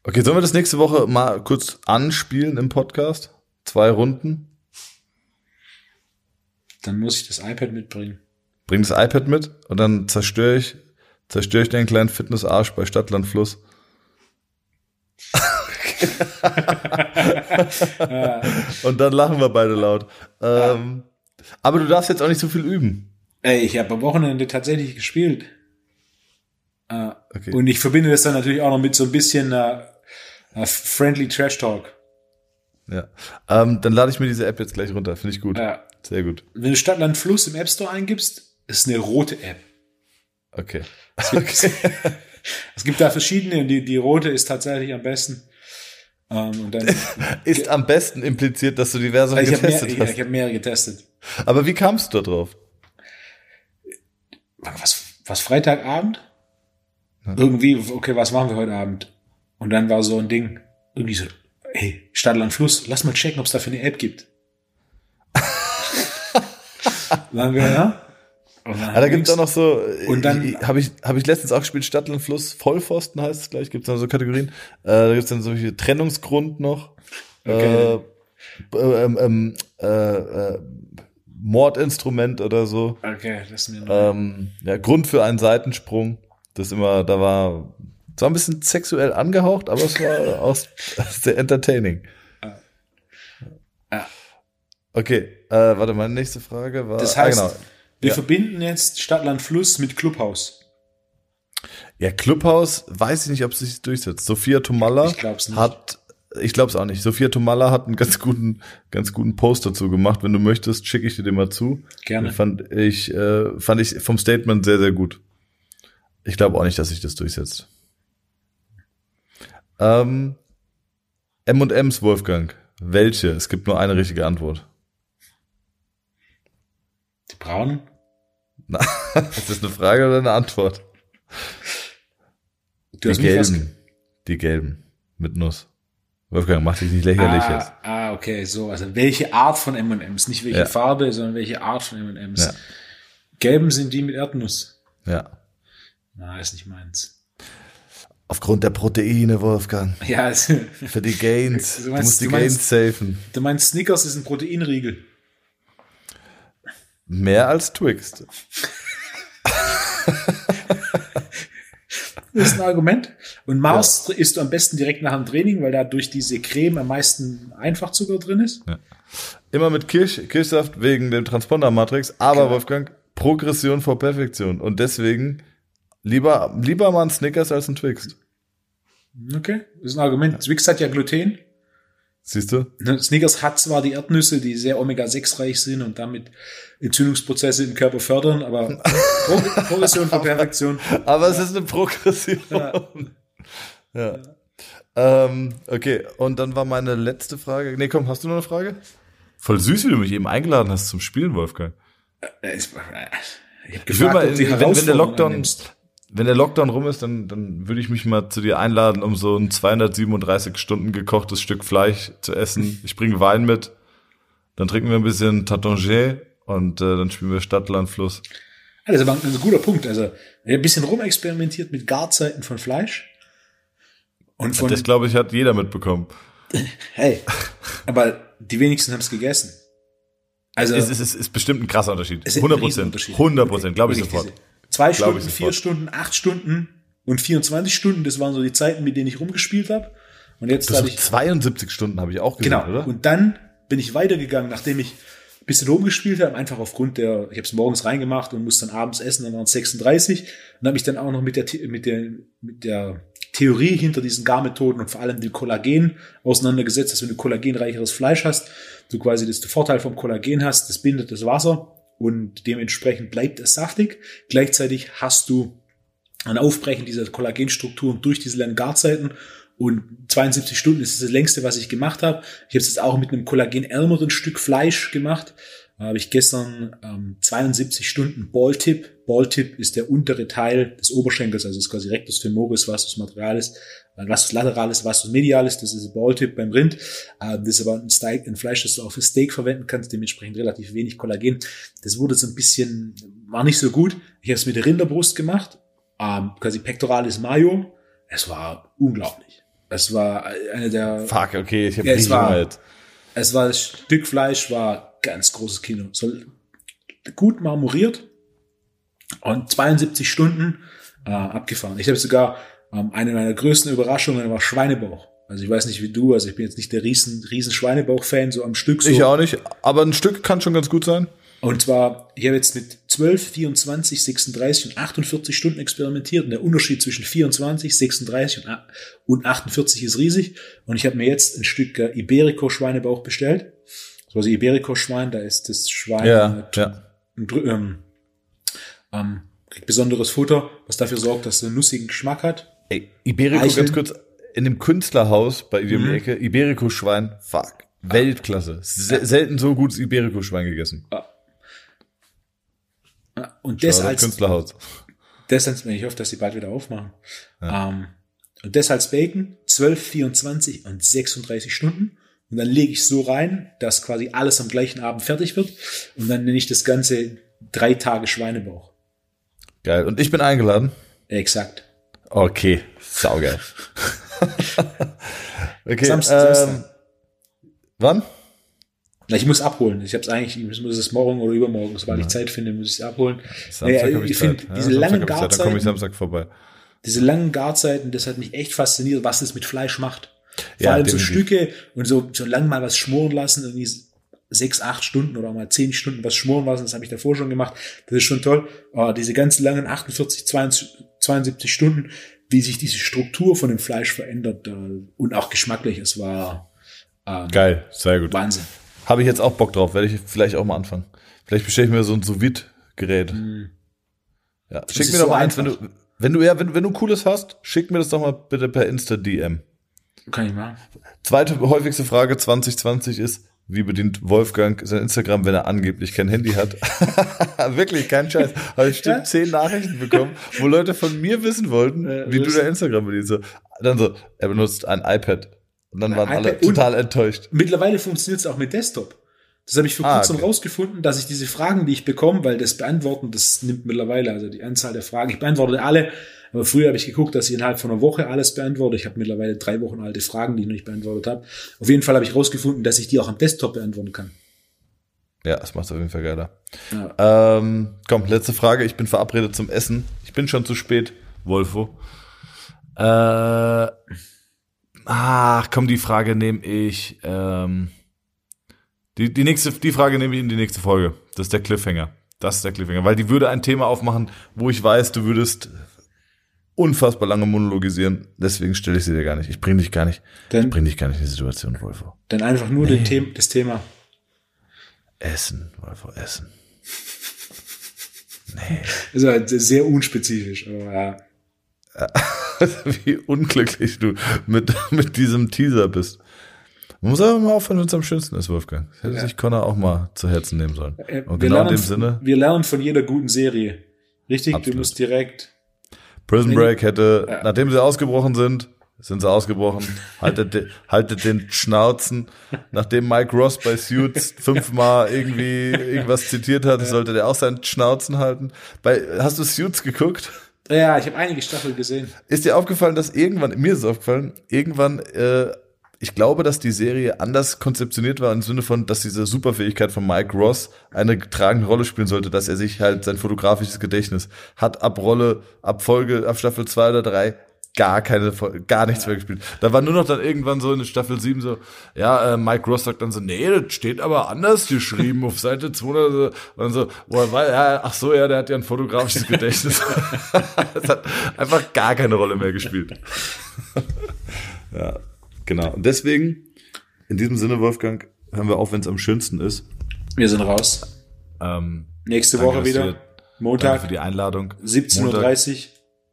Okay, sollen wir das nächste Woche mal kurz anspielen im Podcast? Zwei Runden. Dann muss ich das iPad mitbringen. Bring das iPad mit und dann zerstöre ich, zerstöre ich den kleinen Fitnessarsch bei Stadtland Fluss. und dann lachen wir beide laut. Ähm, aber du darfst jetzt auch nicht so viel üben. Ey, ich habe am Wochenende tatsächlich gespielt. Äh, Okay. Und ich verbinde das dann natürlich auch noch mit so ein bisschen äh, äh, friendly Trash Talk. Ja. Ähm, dann lade ich mir diese App jetzt gleich runter. Finde ich gut. Ja. Sehr gut. Wenn du Stadtland Fluss im App Store eingibst, ist eine rote App. Okay. Es gibt da verschiedene und die, die rote ist tatsächlich am besten. Ähm, und dann, Ist am besten impliziert, dass du diverse ich habe mehr, getestet ich, hast. ich hab mehrere getestet. Aber wie kamst du da drauf? Was, was Freitagabend? Irgendwie, okay, was machen wir heute Abend? Und dann war so ein Ding, irgendwie so, hey, Stadtland Fluss, lass mal checken, ob es dafür eine App gibt. Haben wir, ja, Und dann Ah, da gibt's auch noch so, Und dann- habe ich, hab ich letztens auch gespielt, Stadtland Fluss, Vollpfosten heißt es gleich, gibt's da so Kategorien. Äh, da gibt's dann solche Trennungsgrund noch. Okay. Äh, äh, ähm, ähm, äh, äh, Mordinstrument oder so. Okay, das ist mir noch. Ähm, ja, Grund für einen Seitensprung. Das ist immer, da war, es war ein bisschen sexuell angehaucht, aber es war auch sehr entertaining. Ja. Okay, äh, warte, meine nächste Frage war. Das heißt, ah, genau. Wir ja. verbinden jetzt Stadtland Fluss mit Clubhaus. Ja, Clubhaus, weiß ich nicht, ob es sich durchsetzt. Sophia Tomalla Ich glaub's nicht. hat, ich glaub's auch nicht. Sophia Tomalla hat einen ganz guten, ganz guten Post dazu gemacht. Wenn du möchtest, schicke ich dir den mal zu. Gerne. Den Fand ich, äh, fand ich vom Statement sehr, sehr gut. Ich glaube auch nicht, dass sich das durchsetzt. Ähm, M&M's Wolfgang. Welche? Es gibt nur eine richtige Antwort. Die Braunen? Ist das eine Frage oder eine Antwort? Du Die hast mich was- gelben. Die gelben. Mit Nuss. Wolfgang, mach dich nicht lächerlich jetzt. Ah, ah, okay, so. Also welche Art von M&M's? Nicht welche Ja. Farbe, sondern welche Art von M&M's. Ja. Gelben sind die mit Erdnuss. Ja. Na, ist nicht meins. Aufgrund der Proteine, Wolfgang. Ja, es, Für die Gains. Du Du, meinst- musst die du meinst- Gains safen. du meinst Snickers ist ein Proteinriegel. Mehr als Twixt. Das ist ein Argument. Und Mars isst du am besten direkt nach dem Training, weil da durch diese Creme am meisten Einfachzucker drin ist. Immer mit Kirsch, Kirschsaft wegen dem Transponder-Matrix, aber Genau. Wolfgang, Progression vor Perfektion. Und deswegen lieber, lieber mal ein Snickers als ein Twixt. Okay, das ist ein Argument. Twix hat ja Gluten. Siehst du? Ne, Snickers hat zwar die Erdnüsse, die sehr Omega-6-reich sind und damit Entzündungsprozesse im Körper fördern, aber Pro Progression vor Perfektion. Aber es ist eine Progression. Ja. Ähm, okay, und dann war meine letzte Frage. Nee, komm, hast du noch eine Frage? Voll süß, wie du mich eben eingeladen hast zum Spielen, Wolfgang. Äh, Ich habe Ich will mal, ob du die wenn, wenn der Lockdown, annimmst. Wenn der Lockdown rum ist, dann, dann würde ich mich mal zu dir einladen, um so ein 237 Stunden gekochtes Stück Fleisch zu essen. Ich bringe Wein mit, dann trinken wir ein bisschen Tatangier und äh, dann spielen wir Stadt, Land, Fluss. Ja, das ist ein, guter Punkt. Also, ein bisschen rumexperimentiert mit Garzeiten von Fleisch. Und von, Das glaube ich hat jeder mitbekommen. hey, aber die wenigsten haben es gegessen. Also, Es ist, es ist bestimmt ein krasser Unterschied. es ist ein 100 Prozent. Riesenunterschied. 100 Prozent, glaube ich sofort. diese Zwei Glaub Stunden, vier. Stunden, acht Stunden und 24 Stunden, das waren so die Zeiten, mit denen ich rumgespielt habe. Und jetzt sind ich, 72 Stunden habe ich auch gesehen, genau. oder? Und dann bin ich weitergegangen, nachdem ich ein bisschen rumgespielt habe, einfach aufgrund der, ich habe es morgens reingemacht und musste dann abends essen, dann waren es 36 und habe mich dann auch noch mit der, mit der, mit der Theorie hinter diesen Garmethoden und vor allem dem Kollagen auseinandergesetzt, dass wenn du kollagenreicheres Fleisch hast, du quasi das Vorteil vom Kollagen hast, das bindet das Wasser und dementsprechend bleibt es saftig. Gleichzeitig hast du ein Aufbrechen dieser Kollagenstrukturen durch diese langen Garzeiten. Und 72 Stunden ist das längste, was ich gemacht habe. Ich habe es jetzt auch mit einem kollagenärmeren Stück Fleisch gemacht. Da habe ich gestern ähm, 72 Stunden Balltip. Balltip ist der untere Teil des Oberschenkels, also ist quasi Rectus femoris, Vastus materalis, äh, Vastus lateralis, Vastus medialis. Das ist Balltip beim Rind. Äh, das ist aber ein, Steak, ein Fleisch, das du auch für Steak verwenden kannst, dementsprechend relativ wenig Kollagen. Das wurde so ein bisschen, war nicht so gut. Ich habe es mit der Rinderbrust gemacht ähm, quasi Pectoralis Mayo. Es war unglaublich. Es war eine der, Fuck, okay, ich habe Ja, es war- jetzt. es war das Stück Fleisch war ganz großes Kino. So gut marmoriert und 72 Stunden äh, abgefahren. Ich habe sogar ähm, eine meiner größten Überraschungen war Schweinebauch. Also ich weiß nicht wie du, also ich bin jetzt nicht der riesen riesen Schweinebauch-Fan so am Stück. So. Ich auch nicht, aber ein Stück kann schon ganz gut sein. Und zwar, ich habe jetzt mit 12, 24, 36 und 48 Stunden experimentiert. Und der Unterschied zwischen 24, 36 und a- und 48 ist riesig. Und ich habe mir jetzt ein Stück äh, Iberico-Schweinebauch bestellt. So, also Iberico-Schwein, da ist das Schwein Ja, ja. ein ähm, ähm, kriegt besonderes Futter, was dafür sorgt, dass es einen nussigen Geschmack hat. Ey, Iberico, Eicheln. ganz kurz, in dem Künstlerhaus bei dir Mhm. Ecke, Iberico-Schwein, fuck, Weltklasse. Se selten so gutes Iberico-Schwein gegessen. Und das als, Künstlerhaus. Das als, ich hoffe, dass sie bald wieder aufmachen. Ähm, und das als Bacon, 12, 24 und 36 Stunden. Und dann lege ich so rein, dass quasi alles am gleichen Abend fertig wird. Und dann nenne ich das Ganze drei Tage Schweinebauch. Geil. Und ich bin eingeladen? Exakt. Okay, saugeil. okay, Samstag, ähm, Samstag. wann? Na, ich muss abholen. Ich habe es eigentlich, ich muss es morgen oder übermorgen, sobald ich Zeit finde, muss ich es abholen. Samstag Naja, ich, ich finde. Ja, diese langen Zeit, Dann komme ich Garzeiten, Samstag vorbei. diese langen Garzeiten, das hat mich echt fasziniert, was das mit Fleisch macht. Vor Ja, allem so definitiv. Stücke und so, so lang mal was schmoren lassen, irgendwie sechs, acht Stunden oder mal zehn Stunden was schmoren lassen, das habe ich davor schon gemacht. Das ist schon toll. Aber diese ganz langen 48, 72, 72 Stunden, wie sich diese Struktur von dem Fleisch verändert äh, und auch geschmacklich, es war ähm, Geil, sehr gut. Wahnsinn. Habe ich jetzt auch Bock drauf, werde ich vielleicht auch mal anfangen. Vielleicht bestelle ich mir so ein sous gerät Ja, schick mir doch so mal eins, wenn du, wenn du, ja, wenn, wenn du cooles hast, schick mir das doch mal bitte per Insta-DM. Kann ich machen. Zweite häufigste Frage 2020 ist, wie bedient Wolfgang sein Instagram, wenn er angeblich kein Handy hat? Wirklich, kein Scheiß. Habe ich bestimmt zehn Nachrichten bekommen, wo Leute von mir wissen wollten, Äh, wie du dein Instagram bedienst. Dann so, er benutzt ein iPad. Und dann waren alle iPad und- total enttäuscht. Mittlerweile funktioniert es auch mit Desktop. Das habe ich vor Ah, kurzem okay. rausgefunden, dass ich diese Fragen, die ich bekomme, weil das Beantworten, das nimmt mittlerweile, also die Anzahl der Fragen, ich beantworte alle, aber früher habe ich geguckt, dass ich innerhalb von einer Woche alles beantworte. Ich habe mittlerweile drei Wochen alte Fragen, die ich noch nicht beantwortet habe. Auf jeden Fall habe ich rausgefunden, dass ich die auch am Desktop beantworten kann. Ja, das macht auf jeden Fall geiler. Ja. Ähm, komm, letzte Frage. Ich bin verabredet zum Essen. Ich bin schon zu spät, Wolfo. Äh, ach, komm, die Frage nehme ich. Ähm, die, die, nächste, die Frage nehme ich in die nächste Folge. Das ist der Cliffhanger. Das ist der Cliffhanger. Weil die würde ein Thema aufmachen, wo ich weiß, du würdest unfassbar lange monologisieren. Deswegen stelle ich sie dir gar nicht. Ich bringe dich gar nicht. Ich Dann, bringe dich gar nicht in die Situation, Wolfo. dann einfach nur den Them das Thema. Essen, Wolfo, Essen. Das ist halt sehr unspezifisch, aber ja. wie unglücklich du mit, mit diesem Teaser bist. Man muss aber mal aufhören, wenn es am schönsten ist, Wolfgang. Das hätte Ja. sich Connor auch mal zu Herzen nehmen sollen. Äh, Und wir genau in lernen- dem Sinne, Wir lernen von jeder guten Serie. Richtig? Absolut. Du musst direkt. Prison Break hätte, Ja. nachdem sie ausgebrochen sind, sind sie ausgebrochen, haltet, haltet den Schnauzen. Nachdem Mike Ross bei Suits fünfmal irgendwie irgendwas zitiert hat, sollte der auch seinen Schnauzen halten. Bei, hast du Suits geguckt? Ja, ich habe einige Staffeln gesehen. Ist dir aufgefallen, dass irgendwann, mir ist aufgefallen, irgendwann, äh, ich glaube, dass die Serie anders konzeptioniert war im Sinne von, dass diese Superfähigkeit von Mike Ross eine tragende Rolle spielen sollte, dass er sich halt sein fotografisches Gedächtnis hat ab Rolle, ab Folge, ab Staffel zwei oder drei gar keine, gar nichts mehr gespielt. Da war nur noch dann irgendwann so in Staffel 7 so, ja, äh, Mike Ross sagt dann so, nee, das steht aber anders geschrieben auf Seite 200 oder so. Und dann so, woher war, ja, ach so, ja, der hat ja ein fotografisches Gedächtnis. das hat einfach gar keine Rolle mehr gespielt. ja, genau. Und deswegen, in diesem Sinne, Wolfgang, hören wir auf, wenn es am schönsten ist. Wir sind raus. Ähm, Nächste danke, Woche wieder. Danke Montag, für die Einladung. 17.30 Uhr.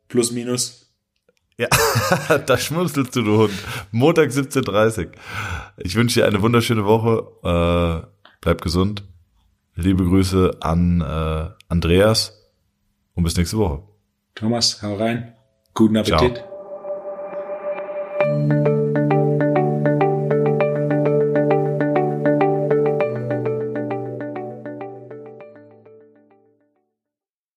Plus, minus. Ja, da schmunzelst du, du Hund. Montag 17.30 Ich wünsche dir eine wunderschöne Woche. Äh, bleib gesund. Liebe Grüße an äh, Andreas und bis nächste Woche. Thomas, hau rein. Guten Ciao. Appetit.